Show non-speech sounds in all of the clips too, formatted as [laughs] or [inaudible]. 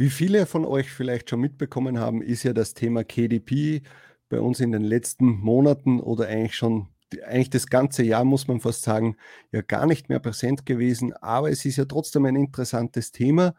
Wie viele von euch vielleicht schon mitbekommen haben, ist ja das Thema KDP bei uns in den letzten Monaten oder eigentlich schon eigentlich das ganze Jahr, muss man fast sagen, ja gar nicht mehr präsent gewesen. Aber es ist ja trotzdem ein interessantes Thema.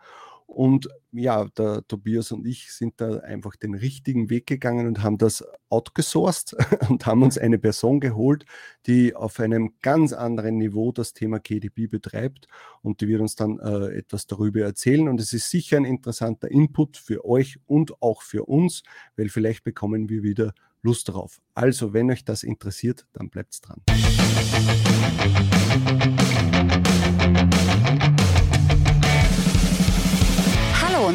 Und ja, der Tobias und ich sind da einfach den richtigen Weg gegangen und haben das outgesourced [laughs] und haben uns eine Person geholt, die auf einem ganz anderen Niveau das Thema KDB betreibt und die wird uns dann äh, etwas darüber erzählen. Und es ist sicher ein interessanter Input für euch und auch für uns, weil vielleicht bekommen wir wieder Lust darauf. Also, wenn euch das interessiert, dann bleibt dran. Hallo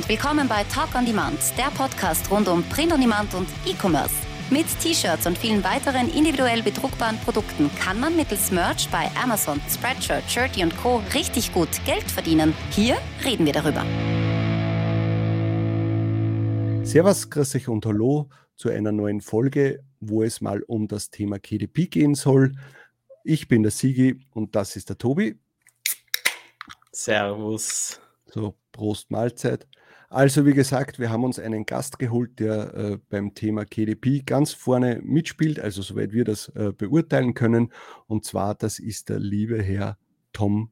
und willkommen bei Talk on Demand, der Podcast rund um Print on Demand und E-Commerce. Mit T-Shirts und vielen weiteren individuell bedruckbaren Produkten kann man mittels Merch bei Amazon, Spreadshirt, Shirty und Co. richtig gut Geld verdienen. Hier reden wir darüber. Servus, grüß euch und hallo zu einer neuen Folge, wo es mal um das Thema KDP gehen soll. Ich bin der Sigi und das ist der Tobi. Servus. So, Prost Mahlzeit. Also wie gesagt, wir haben uns einen Gast geholt, der äh, beim Thema KDP ganz vorne mitspielt, also soweit wir das äh, beurteilen können. Und zwar, das ist der liebe Herr Tom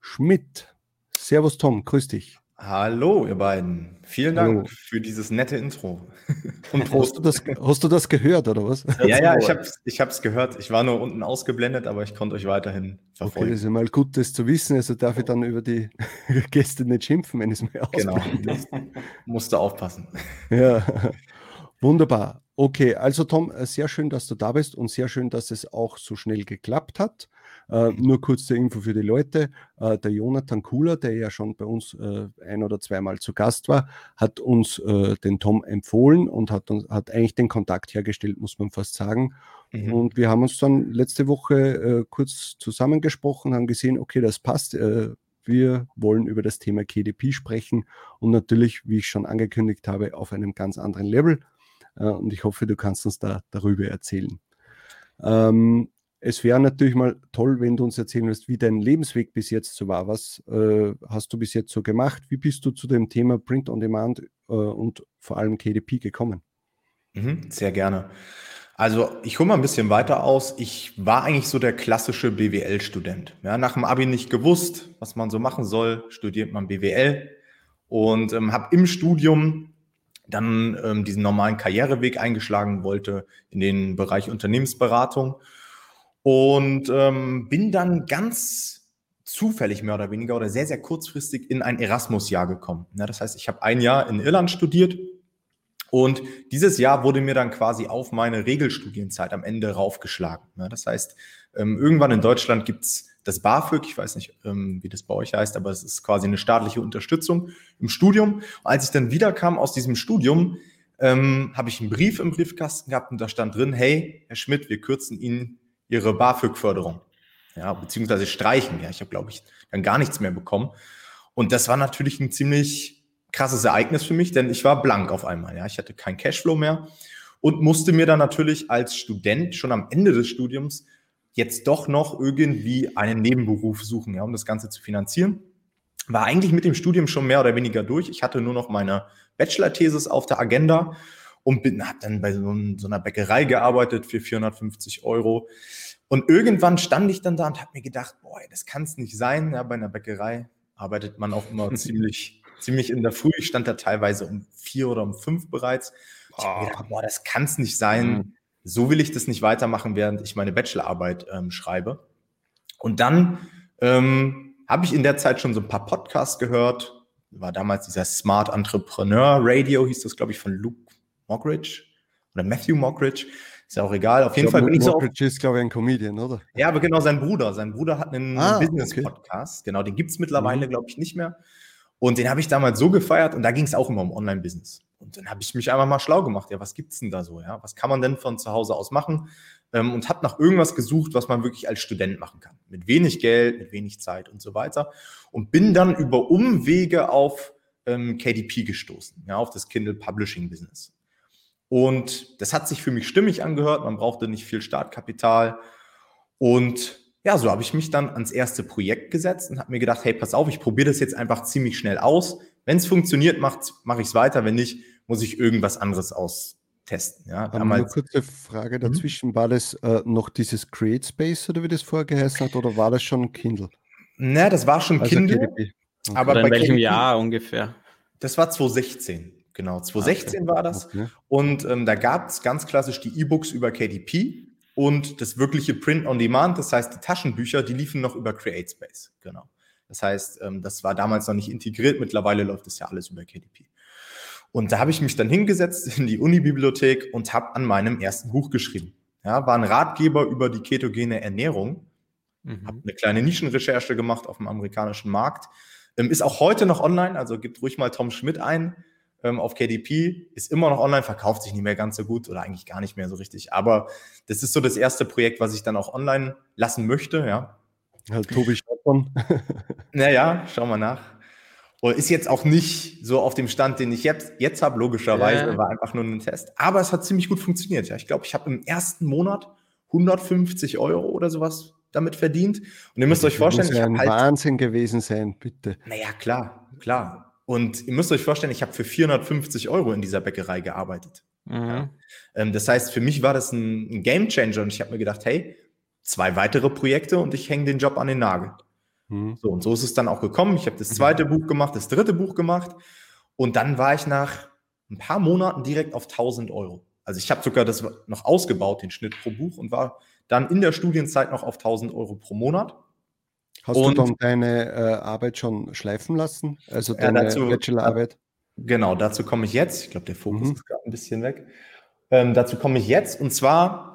Schmidt. Servus Tom, grüß dich. Hallo, ihr beiden. Vielen Dank Hallo. für dieses nette Intro. [laughs] Und Prost. Hast du, das, hast du das gehört, oder was? Ja, ja, ich habe es ich gehört. Ich war nur unten ausgeblendet, aber ich konnte euch weiterhin verfolgen. Okay, das ist ja mal gut, das zu wissen. Also darf ich dann über die [laughs] Gäste nicht schimpfen, wenn es mir Genau, musste aufpassen. Ja, wunderbar. Okay, also Tom, sehr schön, dass du da bist und sehr schön, dass es auch so schnell geklappt hat. Äh, nur kurz zur Info für die Leute. Äh, der Jonathan Kuhler, der ja schon bei uns äh, ein oder zweimal zu Gast war, hat uns äh, den Tom empfohlen und hat, uns, hat eigentlich den Kontakt hergestellt, muss man fast sagen. Mhm. Und wir haben uns dann letzte Woche äh, kurz zusammengesprochen, haben gesehen, okay, das passt. Wir wollen über das Thema KDP sprechen und natürlich, wie ich schon angekündigt habe, auf einem ganz anderen Level. und ich hoffe, du kannst uns da darüber erzählen. Ähm, es wäre natürlich mal toll, wenn du uns erzählen würdest, wie dein Lebensweg bis jetzt so war. Was äh, hast du bis jetzt so gemacht? Wie bist du zu dem Thema Print on Demand äh, und vor allem KDP gekommen? Mhm, sehr gerne. Also ich hole mal ein bisschen weiter aus. Ich war eigentlich so der klassische BWL-Student. Ja, nach dem Abi nicht gewusst, was man so machen soll, studiert man BWL und ähm, habe im Studium dann ähm, diesen normalen Karriereweg eingeschlagen, wollte in den Bereich Unternehmensberatung und ähm, bin dann ganz zufällig mehr oder weniger oder sehr, sehr kurzfristig in ein Erasmus-Jahr gekommen. Ja, das heißt, ich habe ein Jahr in Irland studiert und dieses Jahr wurde mir dann quasi auf meine Regelstudienzeit am Ende raufgeschlagen. Ja, das heißt, ähm, irgendwann in Deutschland gibt's das BAföG, ich weiß nicht, ähm, wie das bei euch heißt, aber es ist quasi eine staatliche Unterstützung im Studium. Und als ich dann wiederkam aus diesem Studium, ähm, habe ich einen Brief im Briefkasten gehabt und da stand drin, hey, Herr Schmidt, wir kürzen Ihnen ihre BAföG-Förderung. Ja, beziehungsweise streichen. Ja, ich habe, glaube ich, dann gar nichts mehr bekommen. Und das war natürlich ein ziemlich krasses Ereignis für mich, denn ich war blank auf einmal. Ja, ich hatte keinen Cashflow mehr und musste mir dann natürlich als Student schon am Ende des Studiums jetzt doch noch irgendwie einen Nebenberuf suchen, ja, um das Ganze zu finanzieren. War eigentlich mit dem Studium schon mehr oder weniger durch. Ich hatte nur noch meine Bachelor-Thesis auf der Agenda und bin, habe dann bei so, so, einer Bäckerei gearbeitet für 450 Euro. Und irgendwann stand ich dann da und habe mir gedacht, boah, das kann es nicht sein. Ja, bei einer Bäckerei arbeitet man auch immer [laughs] ziemlich, ziemlich in der Früh. Ich stand da teilweise um vier oder um fünf bereits. Ich habe mir gedacht, boah, das kann es nicht sein. Mhm. So will ich das nicht weitermachen, während ich meine Bachelorarbeit ähm, schreibe. Und dann ähm, habe ich in der Zeit schon so ein paar Podcasts gehört. War damals dieser Smart Entrepreneur Radio, hieß das, glaube ich, von Luke Mockridge oder Matthew Mockridge. Ist ja auch egal. Auf jeden Fall bin ich so. Mockridge ist, glaube ich, ein Comedian, oder? Ja, aber genau sein Bruder. Sein Bruder hat einen ah, Business-Podcast. Okay. Genau, den gibt es mittlerweile, mhm. glaube ich, nicht mehr. Und den habe ich damals so gefeiert und da ging es auch immer um Online-Business. Und dann habe ich mich einfach mal schlau gemacht. Ja, was gibt es denn da so? Ja, was kann man denn von zu Hause aus machen? Ähm, und habe nach irgendwas gesucht, was man wirklich als Student machen kann. Mit wenig Geld, mit wenig Zeit und so weiter. Und bin dann über Umwege auf ähm, KDP gestoßen, ja, auf das Kindle Publishing Business. Und das hat sich für mich stimmig angehört. Man brauchte nicht viel Startkapital. Und ja, so habe ich mich dann ans erste Projekt gesetzt und habe mir gedacht, hey, pass auf, ich probiere das jetzt einfach ziemlich schnell aus. Wenn es funktioniert, mache ich es weiter. Wenn nicht, muss ich irgendwas anderes austesten. Ja, damals, eine kurze Frage mhm. dazwischen. Mhm. War das äh, noch dieses Create Space oder wie das vorher geheißen hat oder war das schon Kindle? Na, das war schon also Kindle. Okay. Aber oder in welchem KDP, Jahr ungefähr? Das war 2016. Genau, 2016 okay. war das. Okay. Und ähm, da gab es ganz klassisch die E-Books über KDP und das wirkliche Print on Demand, das heißt die Taschenbücher, die liefen noch über CreateSpace. Genau. Das heißt, ähm, das war damals noch nicht integriert, mittlerweile läuft das ja alles über KDP. Und da habe ich mich dann hingesetzt in die Uni-Bibliothek und habe an meinem ersten Buch geschrieben. Ja, war ein Ratgeber über die ketogene Ernährung. Mhm. Habe eine kleine Nischenrecherche gemacht auf dem amerikanischen Markt. Ähm, ist auch heute noch online, also gibt ruhig mal Tom Schmidt ein ähm, auf KDP. Ist immer noch online, verkauft sich nicht mehr ganz so gut oder eigentlich gar nicht mehr so richtig. Aber das ist so das erste Projekt, was ich dann auch online lassen möchte. Ja, ja Tobi Stadtmann. naja, schauen wir nach. Und ist jetzt auch nicht so auf dem Stand, den ich jetzt, jetzt habe, logischerweise, ja. war einfach nur ein Test. Aber es hat ziemlich gut funktioniert. Ja, ich glaube, ich habe im ersten Monat 150 Euro oder sowas damit verdient. Und ihr müsst das euch vorstellen, muss ja ein halt, Wahnsinn gewesen sein, bitte. Naja, klar, klar. Und ihr müsst euch vorstellen, ich habe für 450 Euro in dieser Bäckerei gearbeitet. Mhm. Ja. Ähm, das heißt, für mich war das ein, ein Game Changer und ich habe mir gedacht, hey, zwei weitere Projekte und ich hänge den Job an den Nagel. Mhm. So, und so ist es dann auch gekommen. Ich habe das zweite mhm. Buch gemacht, das dritte Buch gemacht und dann war ich nach ein paar Monaten direkt auf 1000 Euro. Also ich habe sogar das noch ausgebaut, den Schnitt pro Buch und war dann in der Studienzeit noch auf 1000 Euro pro Monat. Hast und, du dann deine äh, Arbeit schon schleifen lassen? Also deine ja, Bachelorarbeit? Genau, dazu komme ich jetzt. Ich glaube, der Fokus mhm. ist gerade ein bisschen weg. Ähm, dazu komme ich jetzt und zwar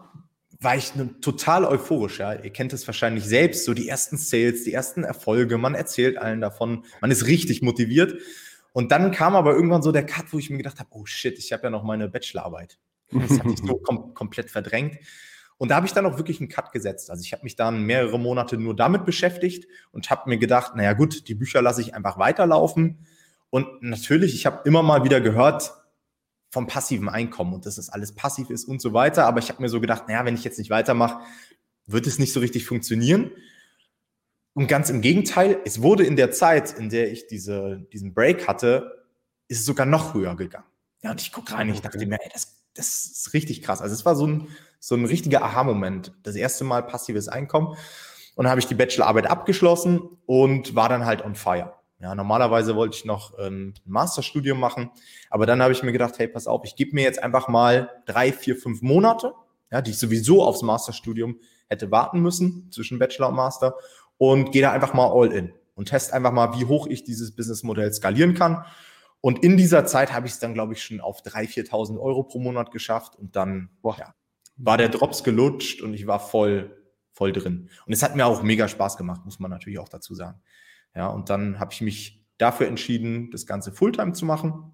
war ich ne, total euphorisch. Ja. Ihr kennt es wahrscheinlich selbst, so die ersten Sales, die ersten Erfolge, man erzählt allen davon, man ist richtig motiviert. Und dann kam aber irgendwann so der Cut, wo ich mir gedacht habe, oh shit, ich habe ja noch meine Bachelorarbeit. Das hatte ich so [laughs] kom komplett verdrängt. Und da habe ich dann auch wirklich einen Cut gesetzt. Also ich habe mich dann mehrere Monate nur damit beschäftigt und habe mir gedacht, naja gut, die Bücher lasse ich einfach weiterlaufen. Und natürlich, ich habe immer mal wieder gehört, vom passiven Einkommen und dass das alles passiv ist und so weiter. Aber ich habe mir so gedacht, naja, wenn ich jetzt nicht weitermache, wird es nicht so richtig funktionieren. Und ganz im Gegenteil, es wurde in der Zeit, in der ich diese, diesen Break hatte, ist es sogar noch höher gegangen. Ja, und ich gucke rein, ich dachte mir, ey, das, das ist richtig krass. Also es war so ein, so ein richtiger Aha-Moment. Das erste Mal passives Einkommen. Und dann habe ich die Bachelorarbeit abgeschlossen und war dann halt on fire. Ja, normalerweise wollte ich noch ähm, ein Masterstudium machen, aber dann habe ich mir gedacht, hey, pass auf, ich gebe mir jetzt einfach mal drei, vier, fünf Monate, ja, die ich sowieso aufs Masterstudium hätte warten müssen zwischen Bachelor und Master und gehe da einfach mal all in und teste einfach mal, wie hoch ich dieses Businessmodell skalieren kann. Und in dieser Zeit habe ich es dann, glaube ich, schon auf 3.000, 4.000 Euro pro Monat geschafft und dann boah, ja, war der Drops gelutscht und ich war voll, voll drin. Und es hat mir auch mega Spaß gemacht, muss man natürlich auch dazu sagen. Ja, und dann habe ich mich dafür entschieden, das Ganze Fulltime zu machen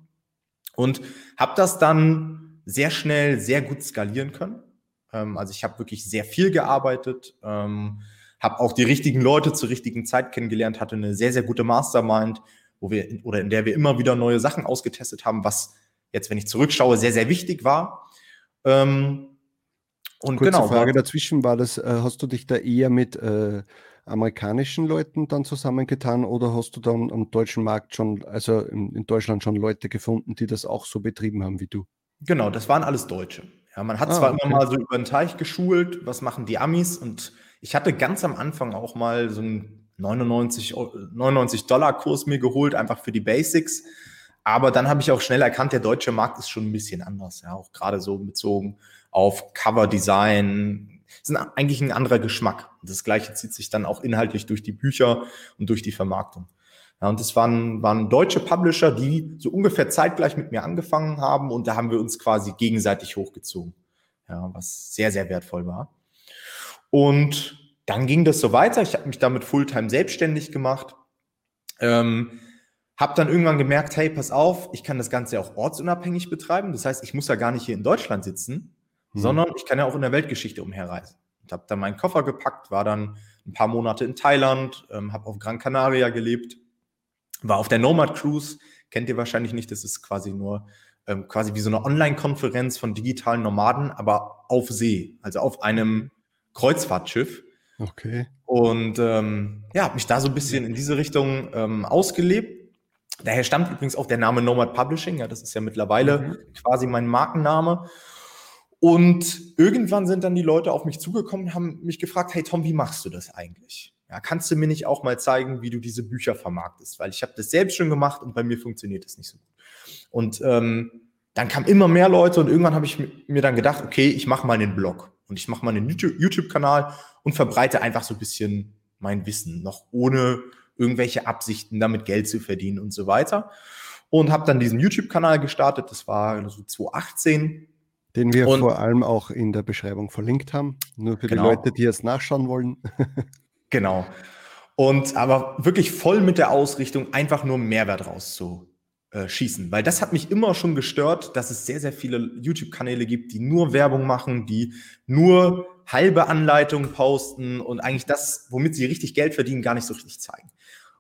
und habe das dann sehr schnell, sehr gut skalieren können. Ähm, also ich habe wirklich sehr viel gearbeitet, ähm, habe auch die richtigen Leute zur richtigen Zeit kennengelernt, hatte eine sehr, sehr gute Mastermind, wo wir oder in der wir immer wieder neue Sachen ausgetestet haben, was jetzt, wenn ich zurückschaue, sehr, sehr wichtig war. Ähm, und Kurze genau. Frage dazwischen war das, äh, hast du dich da eher mit äh, amerikanischen Leuten dann zusammengetan oder hast du dann am deutschen Markt schon, also in, in, Deutschland schon Leute gefunden, die das auch so betrieben haben wie du? Genau, das waren alles Deutsche. Ja, man hat ah, zwar okay. immer mal so über den Teich geschult, was machen die Amis und ich hatte ganz am Anfang auch mal so einen 99, 99 Dollar Kurs mir geholt, einfach für die Basics. Aber dann habe ich auch schnell erkannt, der deutsche Markt ist schon ein bisschen anders, ja, auch gerade so bezogen auf Cover Design, ist eigentlich ein anderer Geschmack. Das Gleiche zieht sich dann auch inhaltlich durch die Bücher und durch die Vermarktung. Ja, und das waren, waren deutsche Publisher, die so ungefähr zeitgleich mit mir angefangen haben und da haben wir uns quasi gegenseitig hochgezogen. Ja, was sehr, sehr wertvoll war. Und dann ging das so weiter. Ich habe mich damit Fulltime selbstständig gemacht. Ähm, habe dann irgendwann gemerkt, hey, pass auf, ich kann das Ganze auch ortsunabhängig betreiben. Das heißt, ich muss ja gar nicht hier in Deutschland sitzen, mhm. sondern ich kann ja auch in der Weltgeschichte umherreisen. Und habe dann meinen Koffer gepackt, war dann ein paar Monate in Thailand, ähm, habe auf Gran Canaria gelebt, war auf der Nomad Cruise, kennt ihr wahrscheinlich nicht, das ist quasi nur ähm, quasi wie so eine Online-Konferenz von digitalen Nomaden, aber auf See, also auf einem Kreuzfahrtschiff. Okay. Und ähm, ja, habe mich da so ein bisschen in diese Richtung ähm, ausgelebt. Daher stammt übrigens auch der Name Nomad Publishing. Ja, das ist ja mittlerweile mhm. quasi mein Markenname. Und irgendwann sind dann die Leute auf mich zugekommen und haben mich gefragt, hey Tom, wie machst du das eigentlich? Ja, kannst du mir nicht auch mal zeigen, wie du diese Bücher vermarktest? Weil ich habe das selbst schon gemacht und bei mir funktioniert es nicht so gut. Und ähm, dann kamen immer mehr Leute und irgendwann habe ich mir dann gedacht, okay, ich mache mal einen Blog und ich mache mal einen YouTube-Kanal und verbreite einfach so ein bisschen mein Wissen, noch ohne irgendwelche Absichten, damit Geld zu verdienen und so weiter. Und habe dann diesen YouTube-Kanal gestartet, das war so 2018. Den wir und, vor allem auch in der Beschreibung verlinkt haben, nur für genau. die Leute, die es nachschauen wollen. [laughs] genau. Und aber wirklich voll mit der Ausrichtung, einfach nur Mehrwert rauszuschießen. Weil das hat mich immer schon gestört, dass es sehr, sehr viele YouTube-Kanäle gibt, die nur Werbung machen, die nur halbe Anleitungen posten und eigentlich das, womit sie richtig Geld verdienen, gar nicht so richtig zeigen.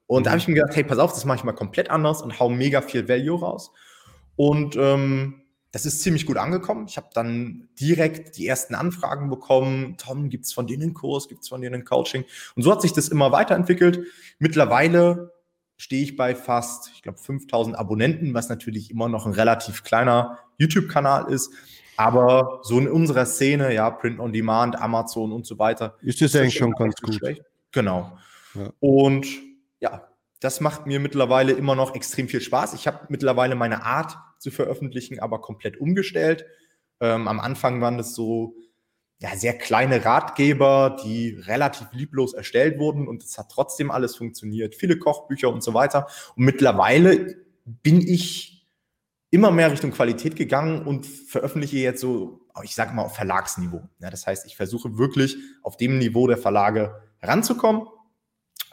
Und da habe ich mir gedacht, hey, pass auf, das mache ich mal komplett anders und hau mega viel Value raus. Und ähm, das ist ziemlich gut angekommen. Ich habe dann direkt die ersten Anfragen bekommen. Tom, gibt es von denen einen Kurs, gibt es von denen ein Coaching? Und so hat sich das immer weiterentwickelt. Mittlerweile stehe ich bei fast, ich glaube, 5000 Abonnenten, was natürlich immer noch ein relativ kleiner YouTube-Kanal ist. Aber so in unserer Szene, ja, Print on Demand, Amazon und so weiter. Ist das eigentlich schon ganz gut. Schlecht. Genau. Ja. Und ja, das macht mir mittlerweile immer noch extrem viel Spaß. Ich habe mittlerweile meine Art zu veröffentlichen, aber komplett umgestellt. Ähm, am Anfang waren das so ja, sehr kleine Ratgeber, die relativ lieblos erstellt wurden und es hat trotzdem alles funktioniert. Viele Kochbücher und so weiter. Und mittlerweile bin ich immer mehr Richtung Qualität gegangen und veröffentliche jetzt so, ich sage mal, auf Verlagsniveau. Ja, das heißt, ich versuche wirklich auf dem Niveau der Verlage heranzukommen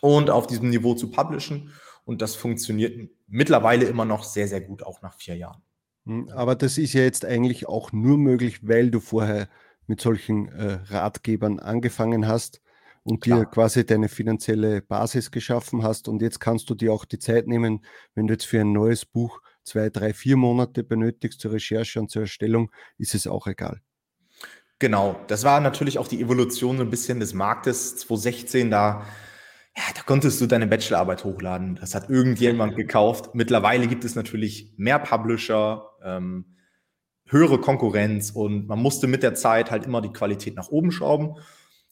und auf diesem Niveau zu publishen. Und das funktioniert mittlerweile immer noch sehr, sehr gut, auch nach vier Jahren. Hm, aber das ist ja jetzt eigentlich auch nur möglich, weil du vorher mit solchen äh, Ratgebern angefangen hast und Klar. dir quasi deine finanzielle Basis geschaffen hast. Und jetzt kannst du dir auch die Zeit nehmen, wenn du jetzt für ein neues Buch zwei, drei, vier Monate benötigst zur Recherche und zur Erstellung, ist es auch egal. Genau, das war natürlich auch die Evolution ein bisschen des Marktes 2016. Da ja, da konntest du deine Bachelorarbeit hochladen. Das hat irgendjemand gekauft. Mittlerweile gibt es natürlich mehr Publisher, ähm, höhere Konkurrenz und man musste mit der Zeit halt immer die Qualität nach oben schrauben.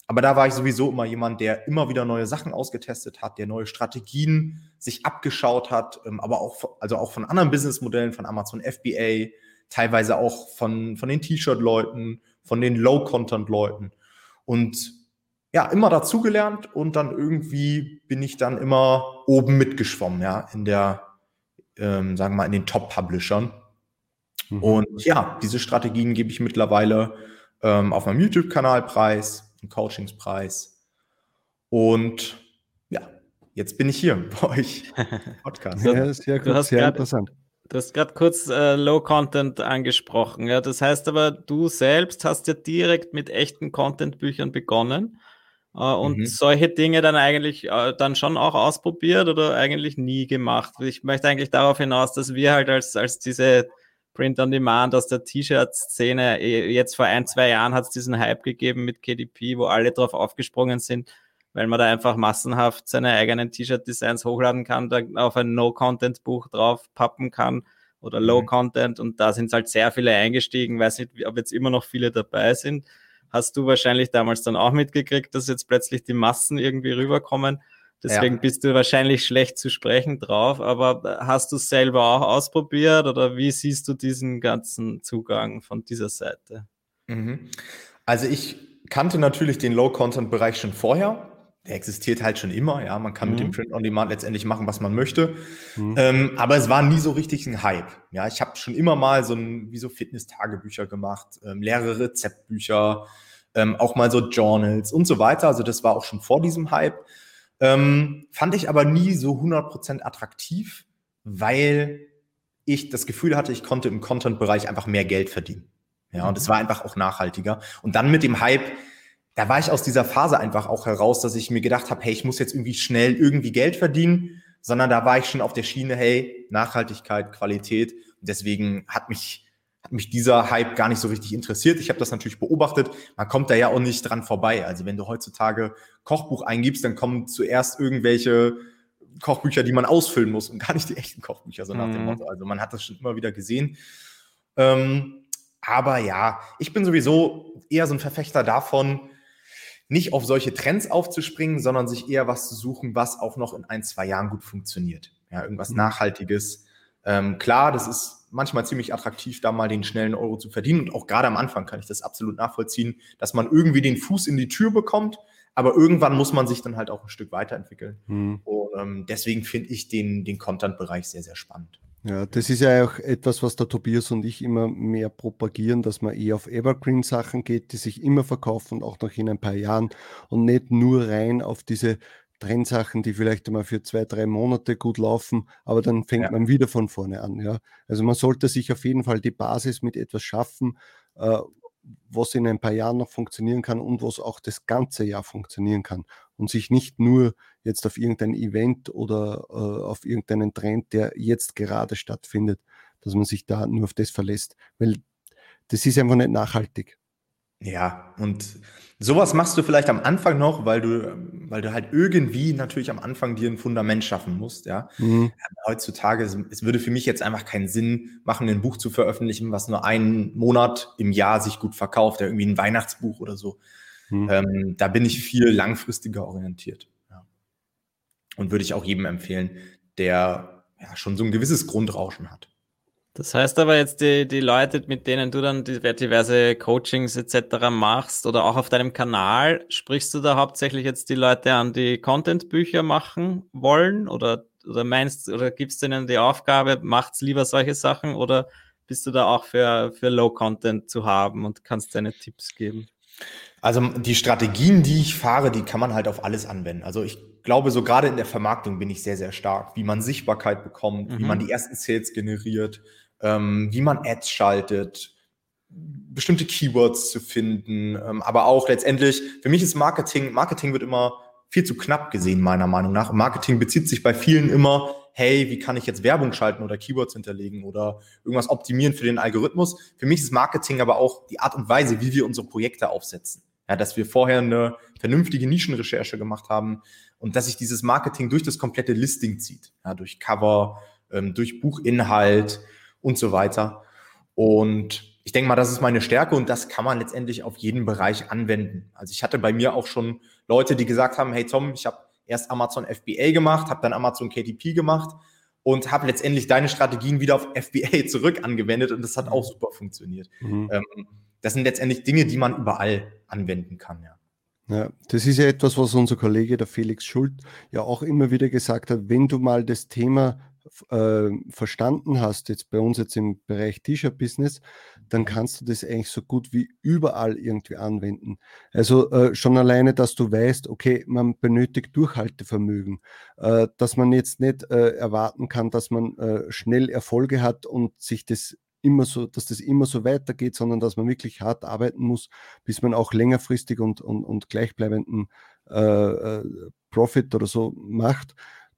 Aber da war ich sowieso immer jemand, der immer wieder neue Sachen ausgetestet hat, der neue Strategien sich abgeschaut hat, ähm, aber auch, also auch von anderen Businessmodellen, von Amazon FBA, teilweise auch von, von den T-Shirt-Leuten, von den Low-Content-Leuten. Und ja, immer dazugelernt und dann irgendwie bin ich dann immer oben mitgeschwommen, ja, in der, ähm, sagen wir mal, in den Top-Publishern. Mhm. Und ja, diese Strategien gebe ich mittlerweile ähm, auf meinem YouTube-Kanal preis, einen Coachingspreis. Und ja, jetzt bin ich hier [laughs] bei euch Podcast. ja, sehr gut, sehr grad, interessant. Du hast gerade kurz äh, Low Content angesprochen. Ja? Das heißt aber, du selbst hast ja direkt mit echten Content-Büchern begonnen und mhm. solche Dinge dann eigentlich äh, dann schon auch ausprobiert oder eigentlich nie gemacht. Ich möchte eigentlich darauf hinaus, dass wir halt als, als diese Print on Demand aus der T-Shirt-Szene, eh, jetzt vor ein, zwei Jahren hat es diesen Hype gegeben mit KDP, wo alle drauf aufgesprungen sind, weil man da einfach massenhaft seine eigenen T-Shirt-Designs hochladen kann, da auf ein No-Content-Buch drauf pappen kann oder mhm. Low-Content und da sind halt sehr viele eingestiegen, weiß nicht, ob jetzt immer noch viele dabei sind hast du wahrscheinlich damals dann auch mitgekriegt, dass jetzt plötzlich die Massen irgendwie rüberkommen. Deswegen ja. bist du wahrscheinlich schlecht zu sprechen drauf, aber hast du es selber auch ausprobiert oder wie siehst du diesen ganzen Zugang von dieser Seite? Mhm. Also ich kannte natürlich den Low-Content-Bereich schon vorher. Der existiert halt schon immer, ja. Man kann mhm. mit dem mhm. Print on Demand letztendlich machen, was man möchte. Mhm. Ähm, aber es war nie so richtig ein Hype. Ja, ich habe schon immer mal so ein, wie so Fitness-Tagebücher gemacht, ähm, leere Rezeptbücher, ähm, auch mal so Journals und so weiter. Also das war auch schon vor diesem Hype. Ähm, fand ich aber nie so 100% attraktiv, weil ich das Gefühl hatte, ich konnte im Content-Bereich einfach mehr Geld verdienen. Ja, und es war einfach auch nachhaltiger. Und dann mit dem Hype, da war ich aus dieser Phase einfach auch heraus, dass ich mir gedacht habe, hey, ich muss jetzt irgendwie schnell irgendwie Geld verdienen, sondern da war ich schon auf der Schiene, hey, Nachhaltigkeit, Qualität. Und deswegen hat mich hat mich dieser Hype gar nicht so richtig interessiert. Ich habe das natürlich beobachtet. Man kommt da ja auch nicht dran vorbei. Also wenn du heutzutage Kochbuch eingibst, dann kommen zuerst irgendwelche Kochbücher, die man ausfüllen muss und [laughs] gar nicht die echten Kochbücher, so nach mhm. dem Motto. Also man hat das schon immer wieder gesehen. Ähm, aber ja, ich bin sowieso eher so ein Verfechter davon, nicht auf solche Trends aufzuspringen, sondern sich eher was zu suchen, was auch noch in ein, zwei Jahren gut funktioniert. Ja, irgendwas mhm. Nachhaltiges. Ähm, klar, das ist manchmal ziemlich attraktiv, da mal den schnellen Euro zu verdienen. Und auch gerade am Anfang kann ich das absolut nachvollziehen, dass man irgendwie den Fuß in die Tür bekommt. Aber irgendwann muss man sich dann halt auch ein Stück weiterentwickeln. Mhm. Und ähm, deswegen finde ich den, den Content-Bereich sehr, sehr spannend. Ja, das ist ja auch etwas, was der Tobias und ich immer mehr propagieren, dass man eher auf Evergreen-Sachen geht, die sich immer verkaufen, auch noch in ein paar Jahren und nicht nur rein auf diese Trendsachen, die vielleicht einmal für zwei, drei Monate gut laufen, aber dann fängt ja. man wieder von vorne an. Ja. Also man sollte sich auf jeden Fall die Basis mit etwas schaffen, äh, was in ein paar Jahren noch funktionieren kann und was auch das ganze Jahr funktionieren kann und sich nicht nur jetzt auf irgendein Event oder äh, auf irgendeinen Trend, der jetzt gerade stattfindet, dass man sich da nur auf das verlässt, weil das ist einfach nicht nachhaltig. Ja, und sowas machst du vielleicht am Anfang noch, weil du, weil du halt irgendwie natürlich am Anfang dir ein Fundament schaffen musst, ja. Mhm. Heutzutage, es würde für mich jetzt einfach keinen Sinn machen, ein Buch zu veröffentlichen, was nur einen Monat im Jahr sich gut verkauft, ja, irgendwie ein Weihnachtsbuch oder so. Mhm. Ähm, da bin ich viel langfristiger orientiert. Ja. Und würde ich auch jedem empfehlen, der ja schon so ein gewisses Grundrauschen hat. Das heißt aber jetzt die, die Leute, mit denen du dann diverse Coachings etc. machst oder auch auf deinem Kanal, sprichst du da hauptsächlich jetzt die Leute an, die Content-Bücher machen wollen oder, oder meinst oder gibst du ihnen die Aufgabe, macht's lieber solche Sachen oder bist du da auch für, für Low-Content zu haben und kannst deine Tipps geben? Also die Strategien, die ich fahre, die kann man halt auf alles anwenden. Also ich glaube, so gerade in der Vermarktung bin ich sehr, sehr stark, wie man Sichtbarkeit bekommt, mhm. wie man die ersten Sales generiert, ähm, wie man Ads schaltet, bestimmte Keywords zu finden, ähm, aber auch letztendlich, für mich ist Marketing, Marketing wird immer viel zu knapp gesehen, meiner Meinung nach. Marketing bezieht sich bei vielen immer, hey, wie kann ich jetzt Werbung schalten oder Keywords hinterlegen oder irgendwas optimieren für den Algorithmus. Für mich ist Marketing aber auch die Art und Weise, wie wir unsere Projekte aufsetzen. Ja, dass wir vorher eine vernünftige Nischenrecherche gemacht haben und dass sich dieses Marketing durch das komplette Listing zieht. Ja, durch Cover, ähm, durch Buchinhalt, und so weiter. Und ich denke mal, das ist meine Stärke und das kann man letztendlich auf jeden Bereich anwenden. Also ich hatte bei mir auch schon Leute, die gesagt haben, hey Tom, ich habe erst Amazon FBA gemacht, habe dann Amazon KDP gemacht und habe letztendlich deine Strategien wieder auf FBA [laughs] zurück angewendet und das hat auch super funktioniert. Mhm. Ähm, das sind letztendlich Dinge, die man überall anwenden kann, ja. Ja, das ist ja etwas, was unser Kollege, der Felix Schult, ja auch immer wieder gesagt hat, wenn du mal das Thema äh, verstanden hast, jetzt bei uns jetzt im Bereich T-Shirt-Business, dann kannst du das eigentlich so gut wie überall irgendwie anwenden. Also äh, schon alleine, dass du weißt, okay, man benötigt Durchhaltevermögen, äh, dass man jetzt nicht äh, erwarten kann, dass man äh, schnell Erfolge hat und sich das immer so, dass das immer so weitergeht, sondern dass man wirklich hart arbeiten muss, bis man auch längerfristig und, und, und gleichbleibenden äh, Profit oder so macht.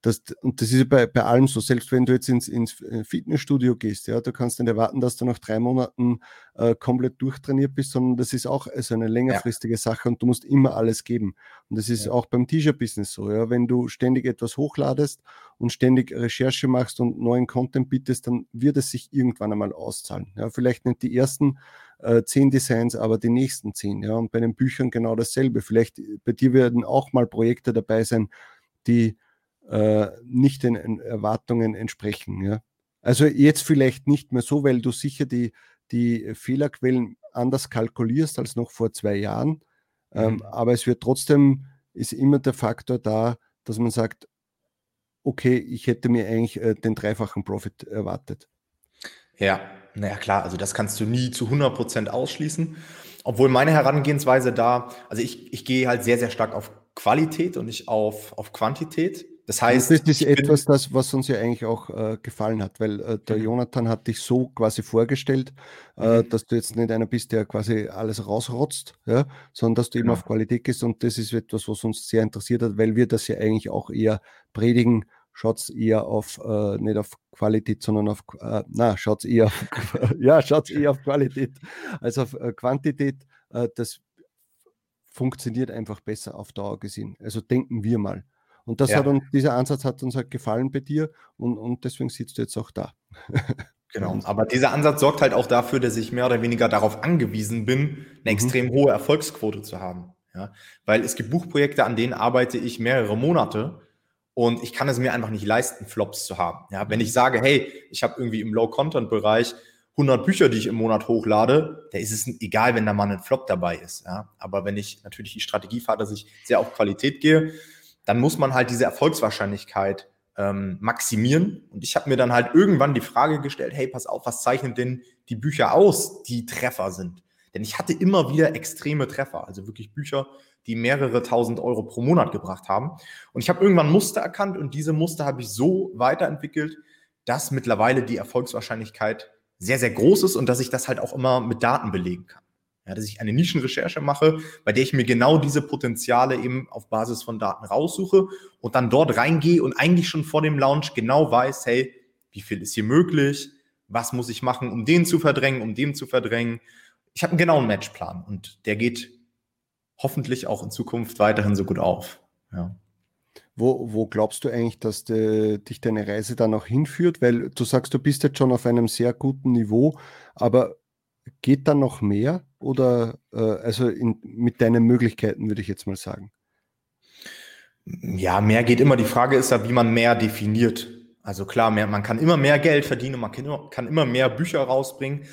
Das, und das ist bei, bei allem so, selbst wenn du jetzt ins, ins äh, Fitnessstudio gehst, ja, du kannst nicht erwarten, dass du nach drei Monaten äh, komplett durchtrainiert bist, sondern das ist auch also eine längerfristige ja. Sache und du musst immer alles geben. Und das ist ja. auch beim T-Shirt-Business so, ja, wenn du ständig etwas hochladest und ständig Recherche machst und neuen Content bietest, dann wird es sich irgendwann einmal auszahlen. Ja, vielleicht nicht die ersten äh, zehn Designs, aber die nächsten zehn. Ja, und bei den Büchern genau dasselbe. Vielleicht äh, bei dir werden auch mal Projekte dabei sein, die äh, nicht den Erwartungen entsprechen. Ja? Also jetzt vielleicht nicht mehr so, weil du sicher die, die Fehlerquellen anders kalkulierst als noch vor zwei Jahren. Ähm, mhm. aber es wird trotzdem, ist immer der Faktor da, dass man sagt, okay, ich hätte mir eigentlich äh, den dreifachen Profit erwartet. Ja, naja klar, also das kannst du nie zu 100% ausschließen. Obwohl meine Herangehensweise da, also ich, ich gehe halt sehr, sehr stark auf Qualität und nicht auf, auf Quantität. Das heißt, das ist etwas, das, was uns ja eigentlich auch äh, gefallen hat, weil äh, der mhm. Jonathan hat dich so quasi vorgestellt, äh, mhm. dass du jetzt nicht einer bist, der quasi alles rausrotzt, ja, sondern dass du genau. eben auf Qualität gehst und das ist etwas, was uns sehr interessiert hat, weil wir das ja eigentlich auch eher predigen. Schaut eher auf, äh, nicht auf Qualität, sondern auf, äh, na, schaut eher auf, [laughs] [laughs] ja, schaut eher auf Qualität als auf äh, Quantität. das funktioniert einfach besser auf Dauer gesehen. Also denken wir mal. Und das ja. hat uns, dieser Ansatz hat uns halt gefallen bei dir und, und deswegen sitzt du jetzt auch da. [laughs] Genau, aber dieser Ansatz sorgt halt auch dafür, dass ich mehr oder weniger darauf angewiesen bin, eine mhm. extrem hohe Erfolgsquote zu haben. Ja? Weil es gibt Buchprojekte, an denen arbeite ich mehrere Monate und ich kann es mir einfach nicht leisten, Flops zu haben. Ja? Wenn ich sage, hey, ich habe irgendwie im Low-Content-Bereich 100 Bücher, die ich im Monat hochlade, da ist es egal, wenn da mal ein Flop dabei ist. Ja? Aber wenn ich natürlich die Strategie fahre, dass ich sehr auf Qualität gehe, dann muss man halt diese Erfolgswahrscheinlichkeit ähm, maximieren. Und ich habe mir dann halt irgendwann die Frage gestellt, hey, pass auf, was zeichnen denn die Bücher aus, die Treffer sind? Denn ich hatte immer wieder extreme Treffer, also wirklich Bücher, die mehrere tausend Euro pro Monat gebracht haben. Und ich habe irgendwann Muster erkannt und diese Muster habe ich so weiterentwickelt, dass mittlerweile die Erfolgswahrscheinlichkeit sehr, sehr groß ist und dass ich das halt auch immer mit Daten belegen kann. Ja, dass ich eine Nischenrecherche mache, bei der ich mir genau diese Potenziale eben auf Basis von Daten raussuche und dann dort reingehe und eigentlich schon vor dem Launch genau weiß, hey, wie viel ist hier möglich? Was muss ich machen, um den zu verdrängen, um den zu verdrängen? Ich habe einen genauen Matchplan und der geht hoffentlich auch in Zukunft weiterhin so gut auf. Ja. Wo, wo glaubst du eigentlich, dass de, dich deine Reise dann auch hinführt? Weil du sagst, du bist jetzt schon auf einem sehr guten Niveau, aber geht da noch mehr? Oder äh, also in, mit deinen Möglichkeiten, würde ich jetzt mal sagen? Ja, mehr geht immer. Die Frage ist ja, wie man mehr definiert. Also klar, mehr, man kann immer mehr Geld verdienen, man kann immer, kann immer mehr Bücher rausbringen,